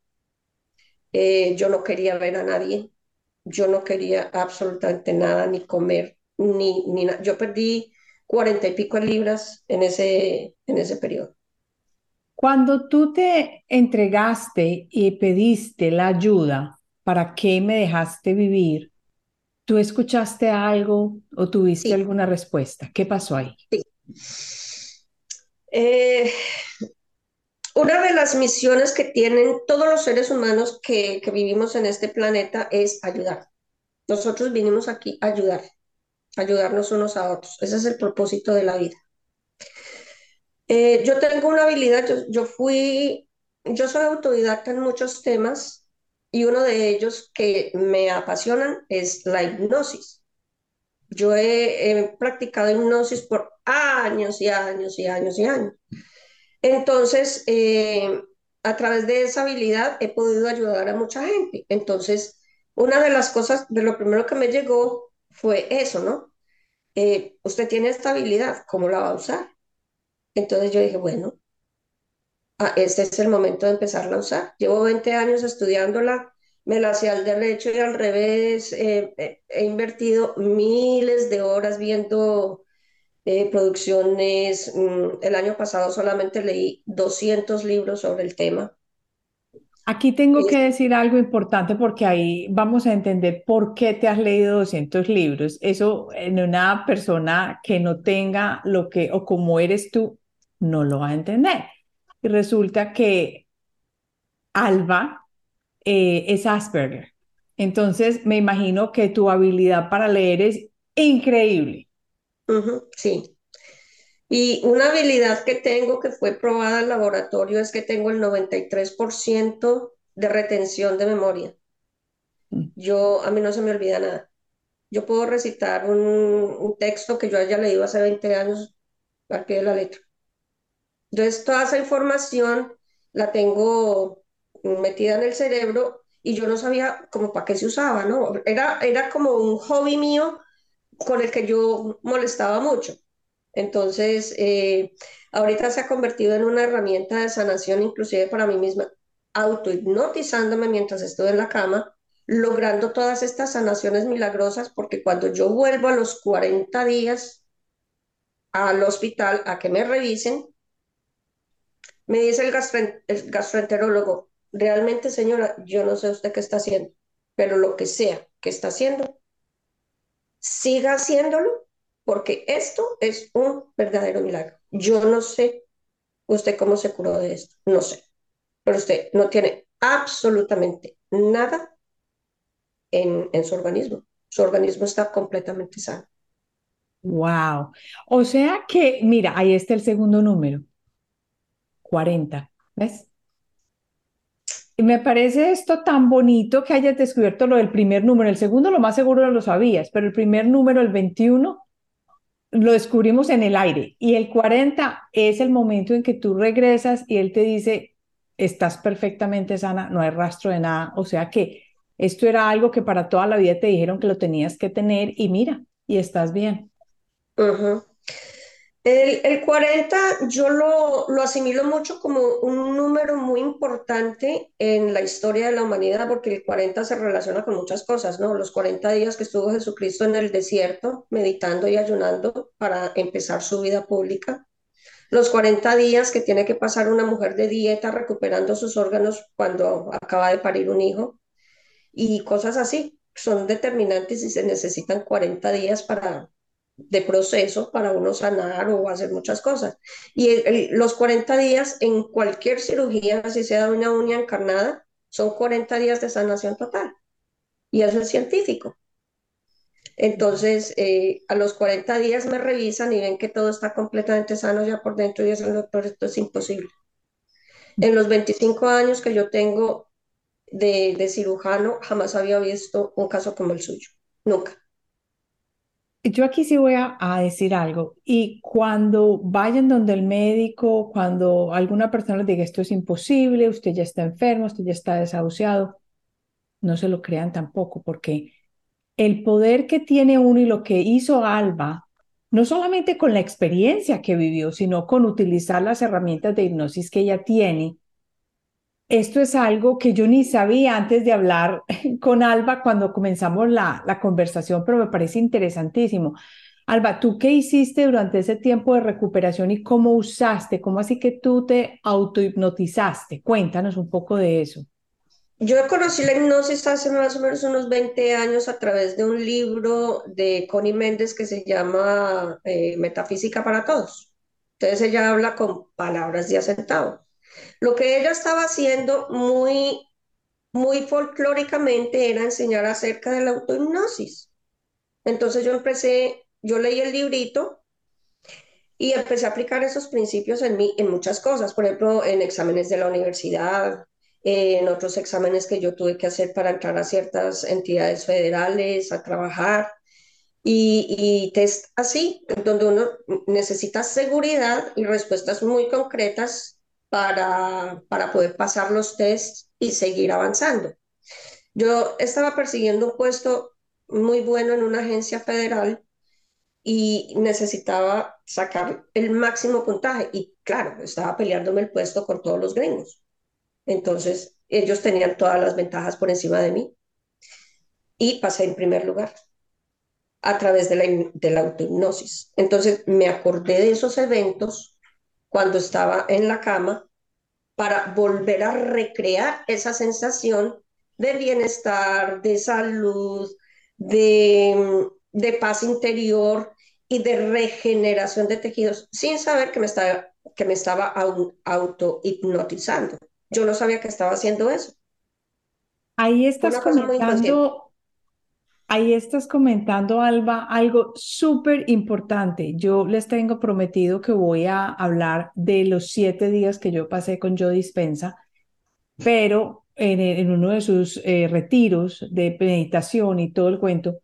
Speaker 2: Eh, yo no quería ver a nadie yo no quería absolutamente nada, ni comer, ni, ni nada. Yo perdí cuarenta y pico libras en ese, en ese periodo.
Speaker 1: Cuando tú te entregaste y pediste la ayuda, ¿para qué me dejaste vivir? ¿Tú escuchaste algo o tuviste alguna respuesta? ¿Qué pasó ahí?
Speaker 2: Sí. Eh, una de las misiones que tienen todos los seres humanos que, vivimos en este planeta es ayudar. Nosotros vinimos aquí a ayudar, ayudarnos unos a otros. Ese es el propósito de la vida. Eh, yo tengo una habilidad, yo, fui, yo soy autodidacta en muchos temas y uno de ellos que me apasionan es la hipnosis. Yo he practicado hipnosis por años y años y años y años. Entonces, eh, a través de esa habilidad he podido ayudar a mucha gente. Entonces, una de las cosas, de lo primero que me llegó fue eso, ¿no? Eh, usted tiene esta habilidad, ¿cómo la va a usar? Entonces yo dije, bueno, ah, este es el momento de empezarla a usar. Llevo 20 años estudiándola, me la hacía al derecho y al revés, eh, he invertido miles de horas viendo eh, producciones. Mm, el año pasado solamente leí 200 libros sobre el tema.
Speaker 1: Aquí tengo que decir algo importante porque ahí vamos a entender por qué te has leído 200 libros. Eso en una persona que no tenga lo que o como eres tú, no lo va a entender. Y resulta que Alba eh, es Asperger. Entonces me imagino que tu habilidad para leer es increíble
Speaker 2: sí. Y una habilidad que tengo que fue probada en laboratorio es que tengo el 93% de retención de memoria. Mm. Yo, a mí no se me olvida nada. Yo puedo recitar un, texto que yo haya leído hace 20 años al pie de la letra. Entonces, toda esa información la tengo metida en el cerebro y yo no sabía como para qué se usaba, ¿no? Era, era como un hobby mío con el que yo molestaba mucho. Entonces, eh, ahorita se ha convertido en una herramienta de sanación inclusive para mí misma, autohipnotizándome mientras estoy en la cama, logrando todas estas sanaciones milagrosas, porque cuando yo vuelvo a los 40 días al hospital a que me revisen, me dice el, el gastroenterólogo, realmente señora, yo no sé usted qué está haciendo, pero lo que sea que está haciendo, siga haciéndolo porque esto es un verdadero milagro. Yo no sé usted cómo se curó de esto, no sé, pero usted no tiene absolutamente nada en, en su organismo. Su organismo está completamente sano.
Speaker 1: Wow. O sea que, mira, ahí está el segundo número. 40. ¿Ves? Me parece esto tan bonito que hayas descubierto lo del primer número. El segundo lo más seguro lo sabías, pero el primer número, el 21, lo descubrimos en el aire. Y el 40 es el momento en que tú regresas y él te dice, estás perfectamente sana, no hay rastro de nada. O sea que esto era algo que para toda la vida te dijeron que lo tenías que tener y mira, y estás bien.
Speaker 2: El, 40 yo lo, lo, asimilo mucho como un número muy importante en la historia de la humanidad, porque el 40 se relaciona con muchas cosas, ¿no? Los 40 días que estuvo Jesucristo en el desierto, meditando y ayunando para empezar su vida pública. Los 40 días que tiene que pasar una mujer de dieta recuperando sus órganos cuando acaba de parir un hijo. Y cosas así, son determinantes y se necesitan 40 días para, de proceso para uno sanar o hacer muchas cosas. Y los 40 días en cualquier cirugía, si sea de una uña encarnada, son 40 días de sanación total. Y eso es científico. Entonces, eh, a los 40 días me revisan y ven que todo está completamente sano ya por dentro y dicen, doctor, esto es imposible. En los 25 años que yo tengo de cirujano, jamás había visto un caso como el suyo. Nunca.
Speaker 1: Yo aquí sí voy a, decir algo. Y cuando vayan donde el médico, cuando alguna persona les diga esto es imposible, usted ya está enfermo, usted ya está desahuciado, no se lo crean tampoco, porque el poder que tiene uno y lo que hizo Alba, no solamente con la experiencia que vivió, sino con utilizar las herramientas de hipnosis que ella tiene, esto es algo que yo ni sabía antes de hablar con Alba cuando comenzamos la, conversación, pero me parece interesantísimo. Alba, ¿tú qué hiciste durante ese tiempo de recuperación y cómo usaste? ¿Cómo así que tú te autohipnotizaste? Cuéntanos un poco de eso.
Speaker 2: Yo conocí la hipnosis hace más o menos unos 20 años a través de un libro de Connie Méndez que se llama eh, Metafísica para Todos. Entonces ella habla con palabras de asentado. Lo que ella estaba haciendo muy, muy folclóricamente era enseñar acerca de la autohipnosis. Entonces yo empecé, yo leí el librito y empecé a aplicar esos principios en mí, en muchas cosas, por ejemplo, en exámenes de la universidad, en otros exámenes que yo tuve que hacer para entrar a ciertas entidades federales, a trabajar, y, y test así, donde uno necesita seguridad y respuestas muy concretas para, para poder pasar los tests y seguir avanzando. Yo estaba persiguiendo un puesto muy bueno en una agencia federal y necesitaba sacar el máximo puntaje y claro, estaba peleándome el puesto con todos los gringos. Entonces, ellos tenían todas las ventajas por encima de mí y pasé en primer lugar a través de la, de la autohipnosis. Entonces, me acordé de esos eventos cuando estaba en la cama para volver a recrear esa sensación de bienestar, de salud, de, de paz interior y de regeneración de tejidos, sin saber que me estaba, que me estaba auto hipnotizando. Yo no sabía que estaba haciendo eso.
Speaker 1: Ahí estás comentando Ahí estás comentando, Alba, algo súper importante. Yo les tengo prometido que voy a hablar de los siete días que yo pasé con Joe Dispensa, pero en, uno de sus eh, retiros de meditación y todo el cuento.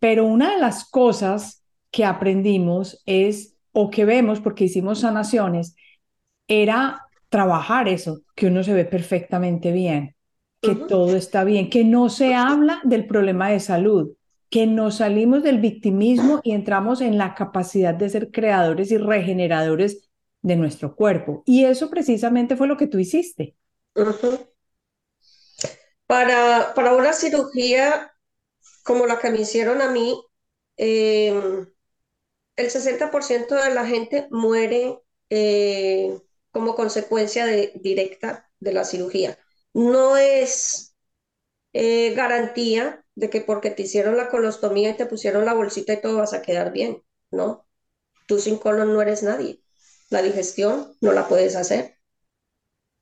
Speaker 1: Pero una de las cosas que aprendimos es, o que vemos porque hicimos sanaciones, era trabajar eso, que uno se ve perfectamente bien, que todo está bien, que no se habla del problema de salud, que nos salimos del victimismo y entramos en la capacidad de ser creadores y regeneradores de nuestro cuerpo. Y eso precisamente fue lo que tú hiciste.
Speaker 2: para, para una cirugía como la que me hicieron a mí, em, el 60% de la gente muere eh, como consecuencia de, directa de la cirugía no es eh, garantía de que porque te hicieron la colostomía y te pusieron la bolsita y todo vas a quedar bien, ¿no? Tú sin colon no eres nadie. La digestión no la puedes hacer.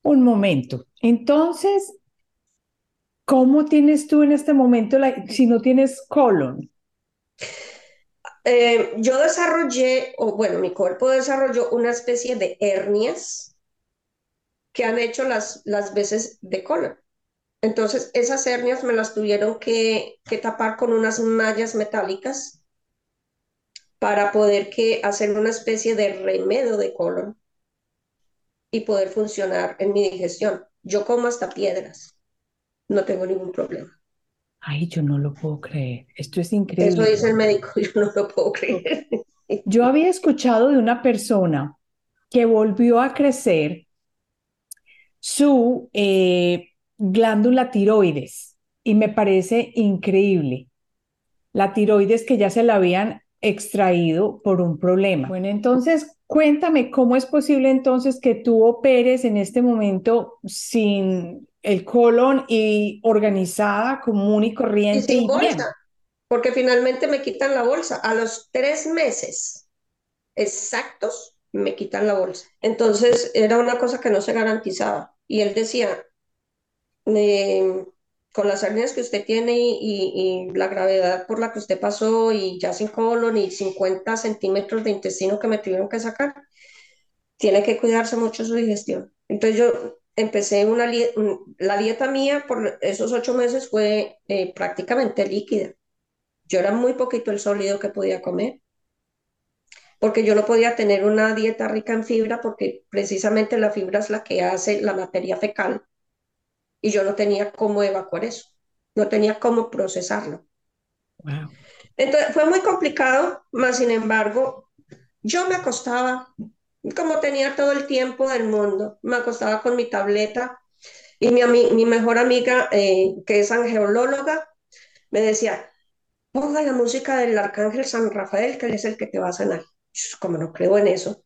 Speaker 1: Un momento. Entonces, ¿cómo tienes tú en este momento si no tienes colon?
Speaker 2: Eh, yo desarrollé, o bueno, mi cuerpo desarrolló una especie de hernias que han hecho las, las veces de colon. Entonces, esas hernias me las tuvieron que, que tapar con unas mallas metálicas para poder que hacer una especie de remedio de colon y poder funcionar en mi digestión. Yo como hasta piedras, no tengo ningún problema.
Speaker 1: Ay, yo no lo puedo creer. Esto es
Speaker 2: Eso
Speaker 1: increíble.
Speaker 2: dice el médico, yo no lo puedo creer.
Speaker 1: Yo había escuchado de una persona que volvió a crecer su eh, glándula tiroides y me parece increíble. La tiroides que ya se la habían extraído por un problema. Bueno, entonces cuéntame cómo es posible entonces que tú operes en este momento sin el colon y organizada, común y
Speaker 2: Y
Speaker 1: corriente
Speaker 2: sin
Speaker 1: y bien.
Speaker 2: bolsa, porque finalmente me quitan la bolsa. A los tres meses exactos me quitan la bolsa. Entonces era una cosa que no se garantizaba. Y él decía, con las hernias que usted tiene y, la gravedad por la que usted pasó y ya sin colon y 50 centímetros de intestino que me tuvieron que sacar, tiene que cuidarse mucho su digestión. Entonces yo empecé una, la dieta mía por esos ocho meses fue eh, prácticamente líquida. Yo era muy poquito el sólido que podía comer, porque yo no podía tener una dieta rica en fibra, porque precisamente la fibra es la que hace la materia fecal, y yo no tenía cómo evacuar eso, no tenía cómo procesarlo.
Speaker 1: Wow.
Speaker 2: Entonces fue muy complicado, más sin embargo, yo me acostaba, como tenía todo el tiempo del mundo, me acostaba con mi tableta y mi, mi mejor amiga, eh, que es angeóloga, me decía, ponga la música del arcángel San Rafael, que él es el que te va a sanar. Como no creo en eso,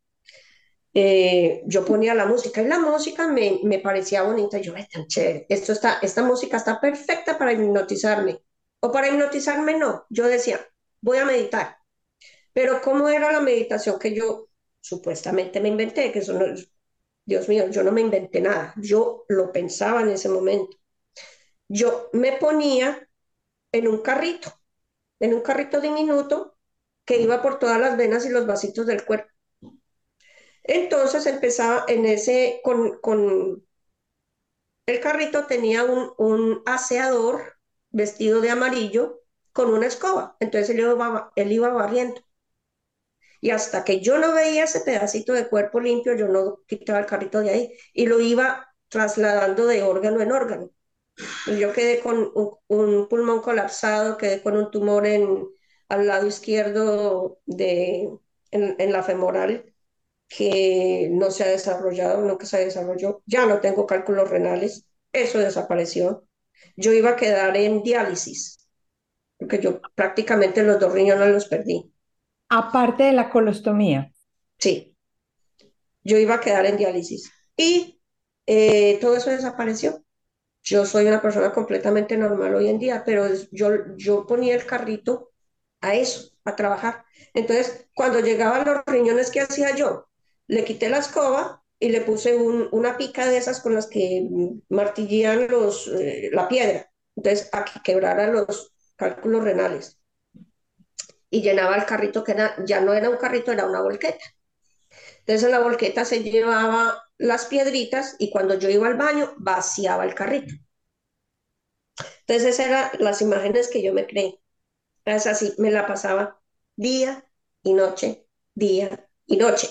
Speaker 2: eh, yo ponía la música y la música me, me parecía bonita. Yo, es tan chévere, esto está, esta música está perfecta para hipnotizarme. O para hipnotizarme no, yo decía, voy a meditar. Pero ¿cómo era la meditación que yo supuestamente me inventé? Que eso no, Dios mío, yo no me inventé nada, yo lo pensaba en ese momento. Yo me ponía en un carrito, en un carrito diminuto que iba por todas las venas y los vasitos del cuerpo. Entonces empezaba en ese, con, con el carrito tenía un, un aseador vestido de amarillo con una escoba. Entonces él iba, él iba barriendo. Y hasta que yo no veía ese pedacito de cuerpo limpio, yo no quitaba el carrito de ahí y lo iba trasladando de órgano en órgano. Y yo quedé con un, un pulmón colapsado, quedé con un tumor en, al lado izquierdo de, en, en la femoral que no se ha desarrollado, nunca se desarrolló. Ya no tengo cálculos renales, eso desapareció. Yo iba a quedar en diálisis, porque yo prácticamente los dos riñones los perdí.
Speaker 1: Aparte de la colostomía.
Speaker 2: Sí, yo iba a quedar en diálisis. Y eh, todo eso desapareció. Yo soy una persona completamente normal hoy en día, pero yo, yo ponía el carrito a eso, a trabajar. Entonces, cuando llegaban los riñones, ¿qué hacía yo? Le quité la escoba y le puse un- una pica de esas con las que martillean los, eh, la piedra. Entonces, a que quebrara los cálculos renales. Y llenaba el carrito, que era, ya no era un carrito, era una volqueta. Entonces, en la volqueta se llevaba las piedritas y cuando yo iba al baño, vaciaba el carrito. Entonces, esas eran las imágenes que yo me creé. Es así, me la pasaba día y noche, día y noche,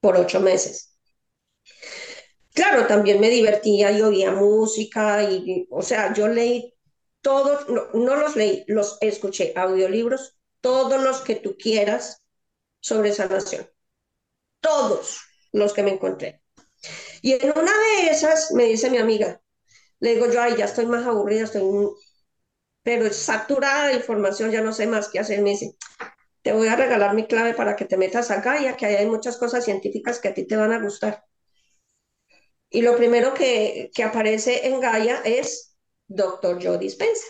Speaker 2: por ocho meses. Claro, también me divertía y oía música y, o sea, yo leí todos, no, no los leí, los escuché, audiolibros, todos los que tú quieras sobre sanación, todos los que me encontré. Y en una de esas me dice mi amiga, le digo yo, ay, ya estoy más aburrida, estoy, pero saturada de información, ya no sé más qué hacer. Me dice, te voy a regalar mi clave para que te metas a Gaia, que ahí hay muchas cosas científicas que a ti te van a gustar. Y lo primero que, que aparece en Gaia es Doctor Joe Dispensa.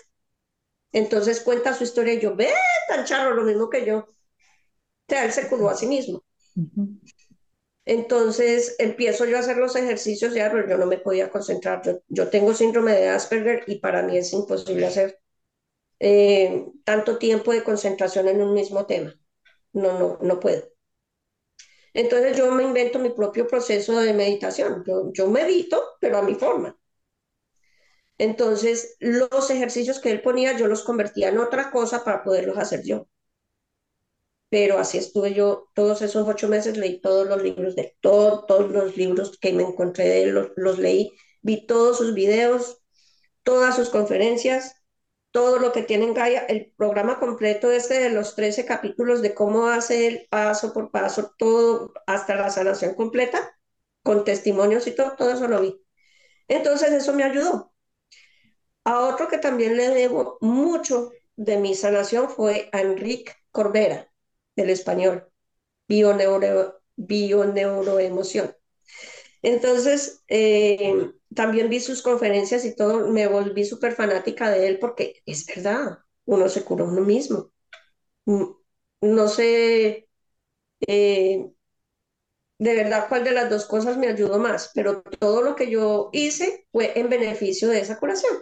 Speaker 2: Entonces cuenta su historia y yo, ve, tan charro, lo mismo que yo. O sea, él se curó a sí mismo. Entonces empiezo yo a hacer los ejercicios ya, pero yo no me podía concentrar. Yo, yo tengo síndrome de Asperger y para mí es imposible hacer eh, tanto tiempo de concentración en un mismo tema. No, no, no puedo. Entonces yo me invento mi propio proceso de meditación. Yo, medito, pero a mi forma. Entonces, los ejercicios que él ponía, yo los convertía en otra cosa para poderlos hacer yo. Pero así estuve yo todos esos ocho meses, leí todos los libros de todo, todos los libros que me encontré de él, los leí, vi todos sus videos, todas sus conferencias, todo lo que tiene en Gaia, el programa completo este de los 13 capítulos de cómo hace el paso por paso, todo hasta la sanación completa, con testimonios y todo, todo eso lo vi. Entonces eso me ayudó. A otro que también le debo mucho de mi sanación fue a Enrique Corbera, del español, bioneuroemoción. Entonces, eh, también vi sus conferencias y todo, me volví súper fanática de él porque es verdad, uno se cura uno mismo. Mm, no sé eh, de verdad cuál de las dos cosas me ayudó más, pero todo lo que yo hice fue en beneficio de esa curación.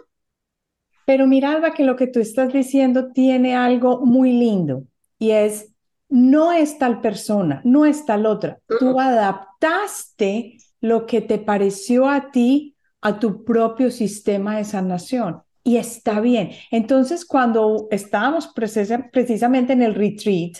Speaker 1: Pero mira, Alba, que lo que tú estás diciendo tiene algo muy lindo y es, no es tal persona, no es tal otra. Tú adaptaste lo que te pareció a ti a tu propio sistema de sanación. Y está bien. Entonces, cuando estábamos precisamente en el retreat,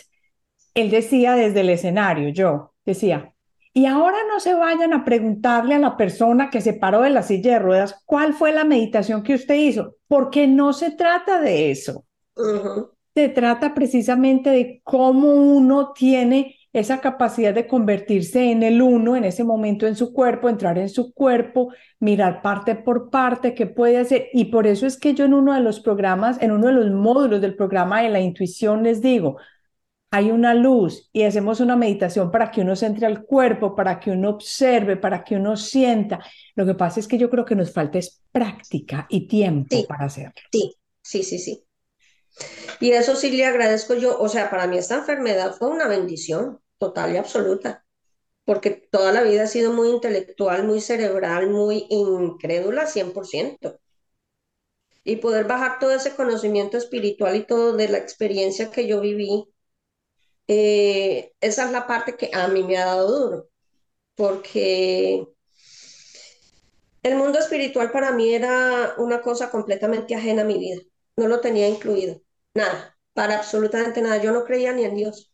Speaker 1: él decía desde el escenario, yo decía, y ahora no se vayan a preguntarle a la persona que se paró de la silla de ruedas cuál fue la meditación que usted hizo, porque no se trata de eso. Se trata precisamente de cómo uno tiene esa capacidad de convertirse en el uno en ese momento en su cuerpo, entrar en su cuerpo, mirar parte por parte, qué puede hacer. Y por eso es que yo en uno de los programas, en uno de los módulos del programa de la intuición les digo, hay una luz y hacemos una meditación para que uno se entre al cuerpo, para que uno observe, para que uno sienta. Lo que pasa es que yo creo que nos falta es práctica y tiempo para hacerlo.
Speaker 2: Sí, sí, sí, sí. Y eso sí le agradezco yo, o sea, para mí esta enfermedad fue una bendición total y absoluta, porque toda la vida ha sido muy intelectual, muy cerebral, muy incrédula 100%. Y poder bajar todo ese conocimiento espiritual y todo de la experiencia que yo viví, eh, esa es la parte que a mí me ha dado duro, porque el mundo espiritual para mí era una cosa completamente ajena a mi vida, no lo tenía incluido. Nada, para absolutamente nada. Yo no creía ni en Dios.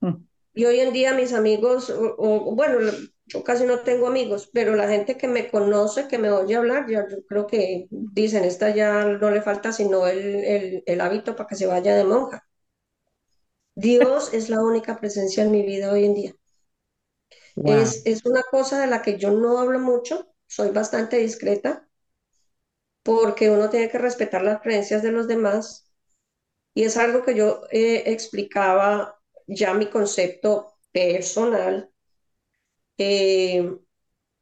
Speaker 2: Mm. Y hoy en día mis amigos, o, bueno, yo casi no tengo amigos, pero la gente que me conoce, que me oye hablar, ya yo creo que dicen, esta ya no le falta sino el, el, hábito para que se vaya de monja. Dios es la única presencia en mi vida hoy en día. Es, es una cosa de la que yo no hablo mucho, soy bastante discreta, porque uno tiene que respetar las creencias de los demás y es algo que yo eh, explicaba ya mi concepto personal eh,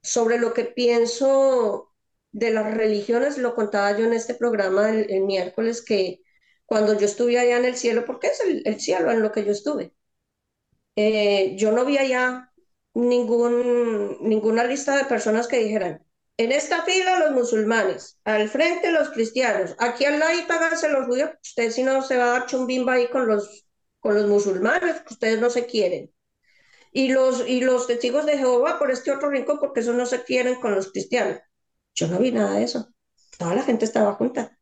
Speaker 2: sobre lo que pienso de las religiones. Lo contaba yo en este programa el, miércoles que cuando yo estuve allá en el cielo, porque es el, cielo en lo que yo estuve, eh, yo no vi allá ningún, ninguna lista de personas que dijeran, en esta fila los musulmanes, al frente los cristianos, aquí al lado háganse los judíos, usted si no se va a dar chumbimba ahí con los, con los musulmanes, que ustedes no se quieren. Y los, y los testigos de Jehová por este otro rincón, porque eso no se quieren con los cristianos. Yo no vi nada de eso. Toda la gente estaba junta.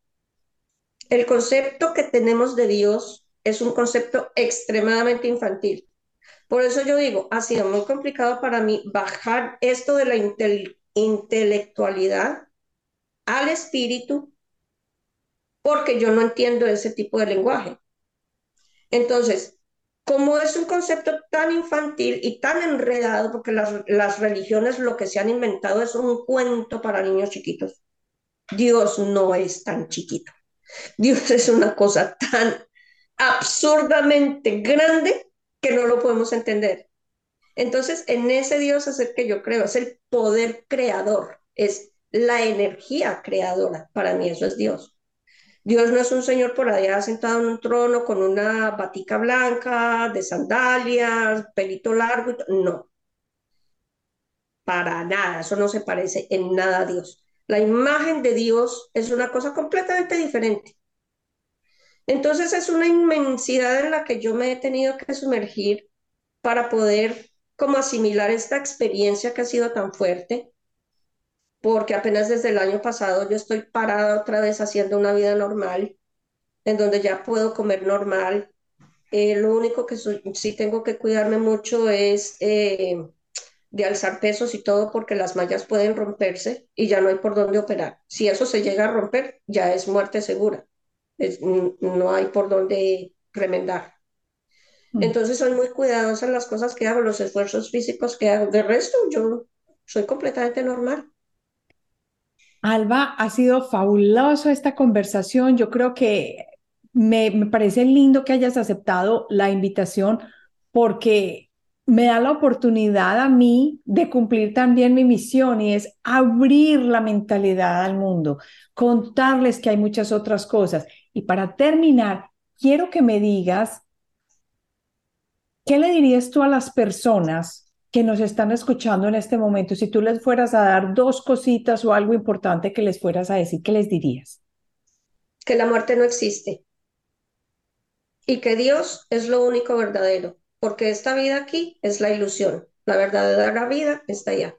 Speaker 2: El concepto que tenemos de Dios es un concepto extremadamente infantil. Por eso yo digo, ha sido muy complicado para mí bajar esto de la inteligencia intelectualidad al espíritu porque yo no entiendo ese tipo de lenguaje. Entonces, como es un concepto tan infantil y tan enredado, porque las, las religiones lo que se han inventado es un cuento para niños chiquitos, Dios no es tan chiquito. Dios es una cosa tan absurdamente grande que no lo podemos entender. Entonces, en ese Dios es el que yo creo, es el poder creador, es la energía creadora. Para mí eso es Dios. Dios no es un señor por allá sentado en un trono con una batica blanca, de sandalias, pelito largo, no. Para nada, eso no se parece en nada a Dios. La imagen de Dios es una cosa completamente diferente. Entonces es una inmensidad en la que yo me he tenido que sumergir para poder como asimilar esta experiencia que ha sido tan fuerte porque apenas desde el año pasado yo estoy parada otra vez haciendo una vida normal, en donde ya puedo comer normal. Eh, lo único que sí tengo que cuidarme mucho es eh, de alzar pesos y todo, porque las mallas pueden romperse y ya no hay por dónde operar. Si eso se llega a romper, ya es muerte segura. no hay por dónde remendar. Mm. Entonces soy muy cuidadosa en las cosas que hago, los esfuerzos físicos que hago. De resto, yo soy completamente normal.
Speaker 1: Alba, ha sido fabuloso esta conversación. Yo creo que me, me parece lindo que hayas aceptado la invitación porque me da la oportunidad a mí de cumplir también mi misión y es abrir la mentalidad al mundo, contarles que hay muchas otras cosas. Y para terminar, quiero que me digas ¿Qué le dirías tú a las personas que nos están escuchando en este momento? Si tú les fueras a dar dos cositas o algo importante que les fueras a decir, ¿qué les dirías?
Speaker 2: Que la muerte no existe y que Dios es lo único verdadero, porque esta vida aquí es la ilusión, la verdadera vida está allá.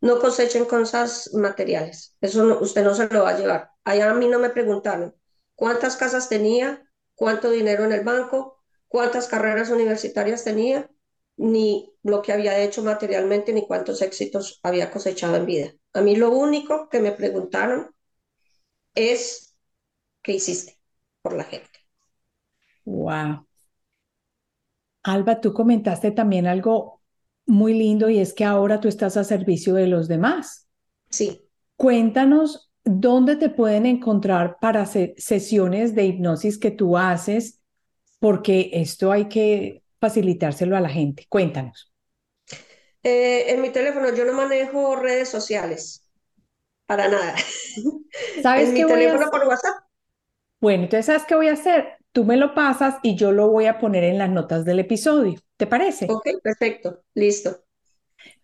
Speaker 2: No cosechen cosas materiales, eso usted no se lo va a llevar. Allá a mí no me preguntaron cuántas casas tenía, cuánto dinero en el banco, cuántas carreras universitarias tenía, ni lo que había hecho materialmente, ni cuántos éxitos había cosechado en vida. A mí lo único que me preguntaron es qué hiciste por la gente.
Speaker 1: Wow. Alba, tú comentaste también algo muy lindo y es que ahora tú estás a servicio de los demás.
Speaker 2: Sí.
Speaker 1: Cuéntanos dónde te pueden encontrar para sesiones de hipnosis que tú haces porque esto hay que facilitárselo a la gente. Cuéntanos.
Speaker 2: Eh, en mi teléfono yo no manejo redes sociales, para nada.
Speaker 1: ¿Sabes
Speaker 2: en
Speaker 1: qué
Speaker 2: mi teléfono por WhatsApp.
Speaker 1: Bueno, entonces, ¿sabes qué voy a hacer? Tú me lo pasas y yo lo voy a poner en las notas del episodio. ¿Te parece?
Speaker 2: Ok, perfecto, listo.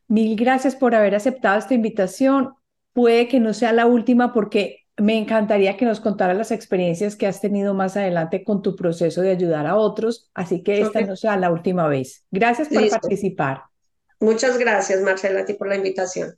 Speaker 1: Mil gracias por haber aceptado esta invitación. Puede que no sea la última porque me encantaría que nos contaras las experiencias que has tenido más adelante con tu proceso de ayudar a otros, así que esta no sea la última vez. Gracias por participar.
Speaker 2: Muchas gracias, Marcela, a ti por la invitación.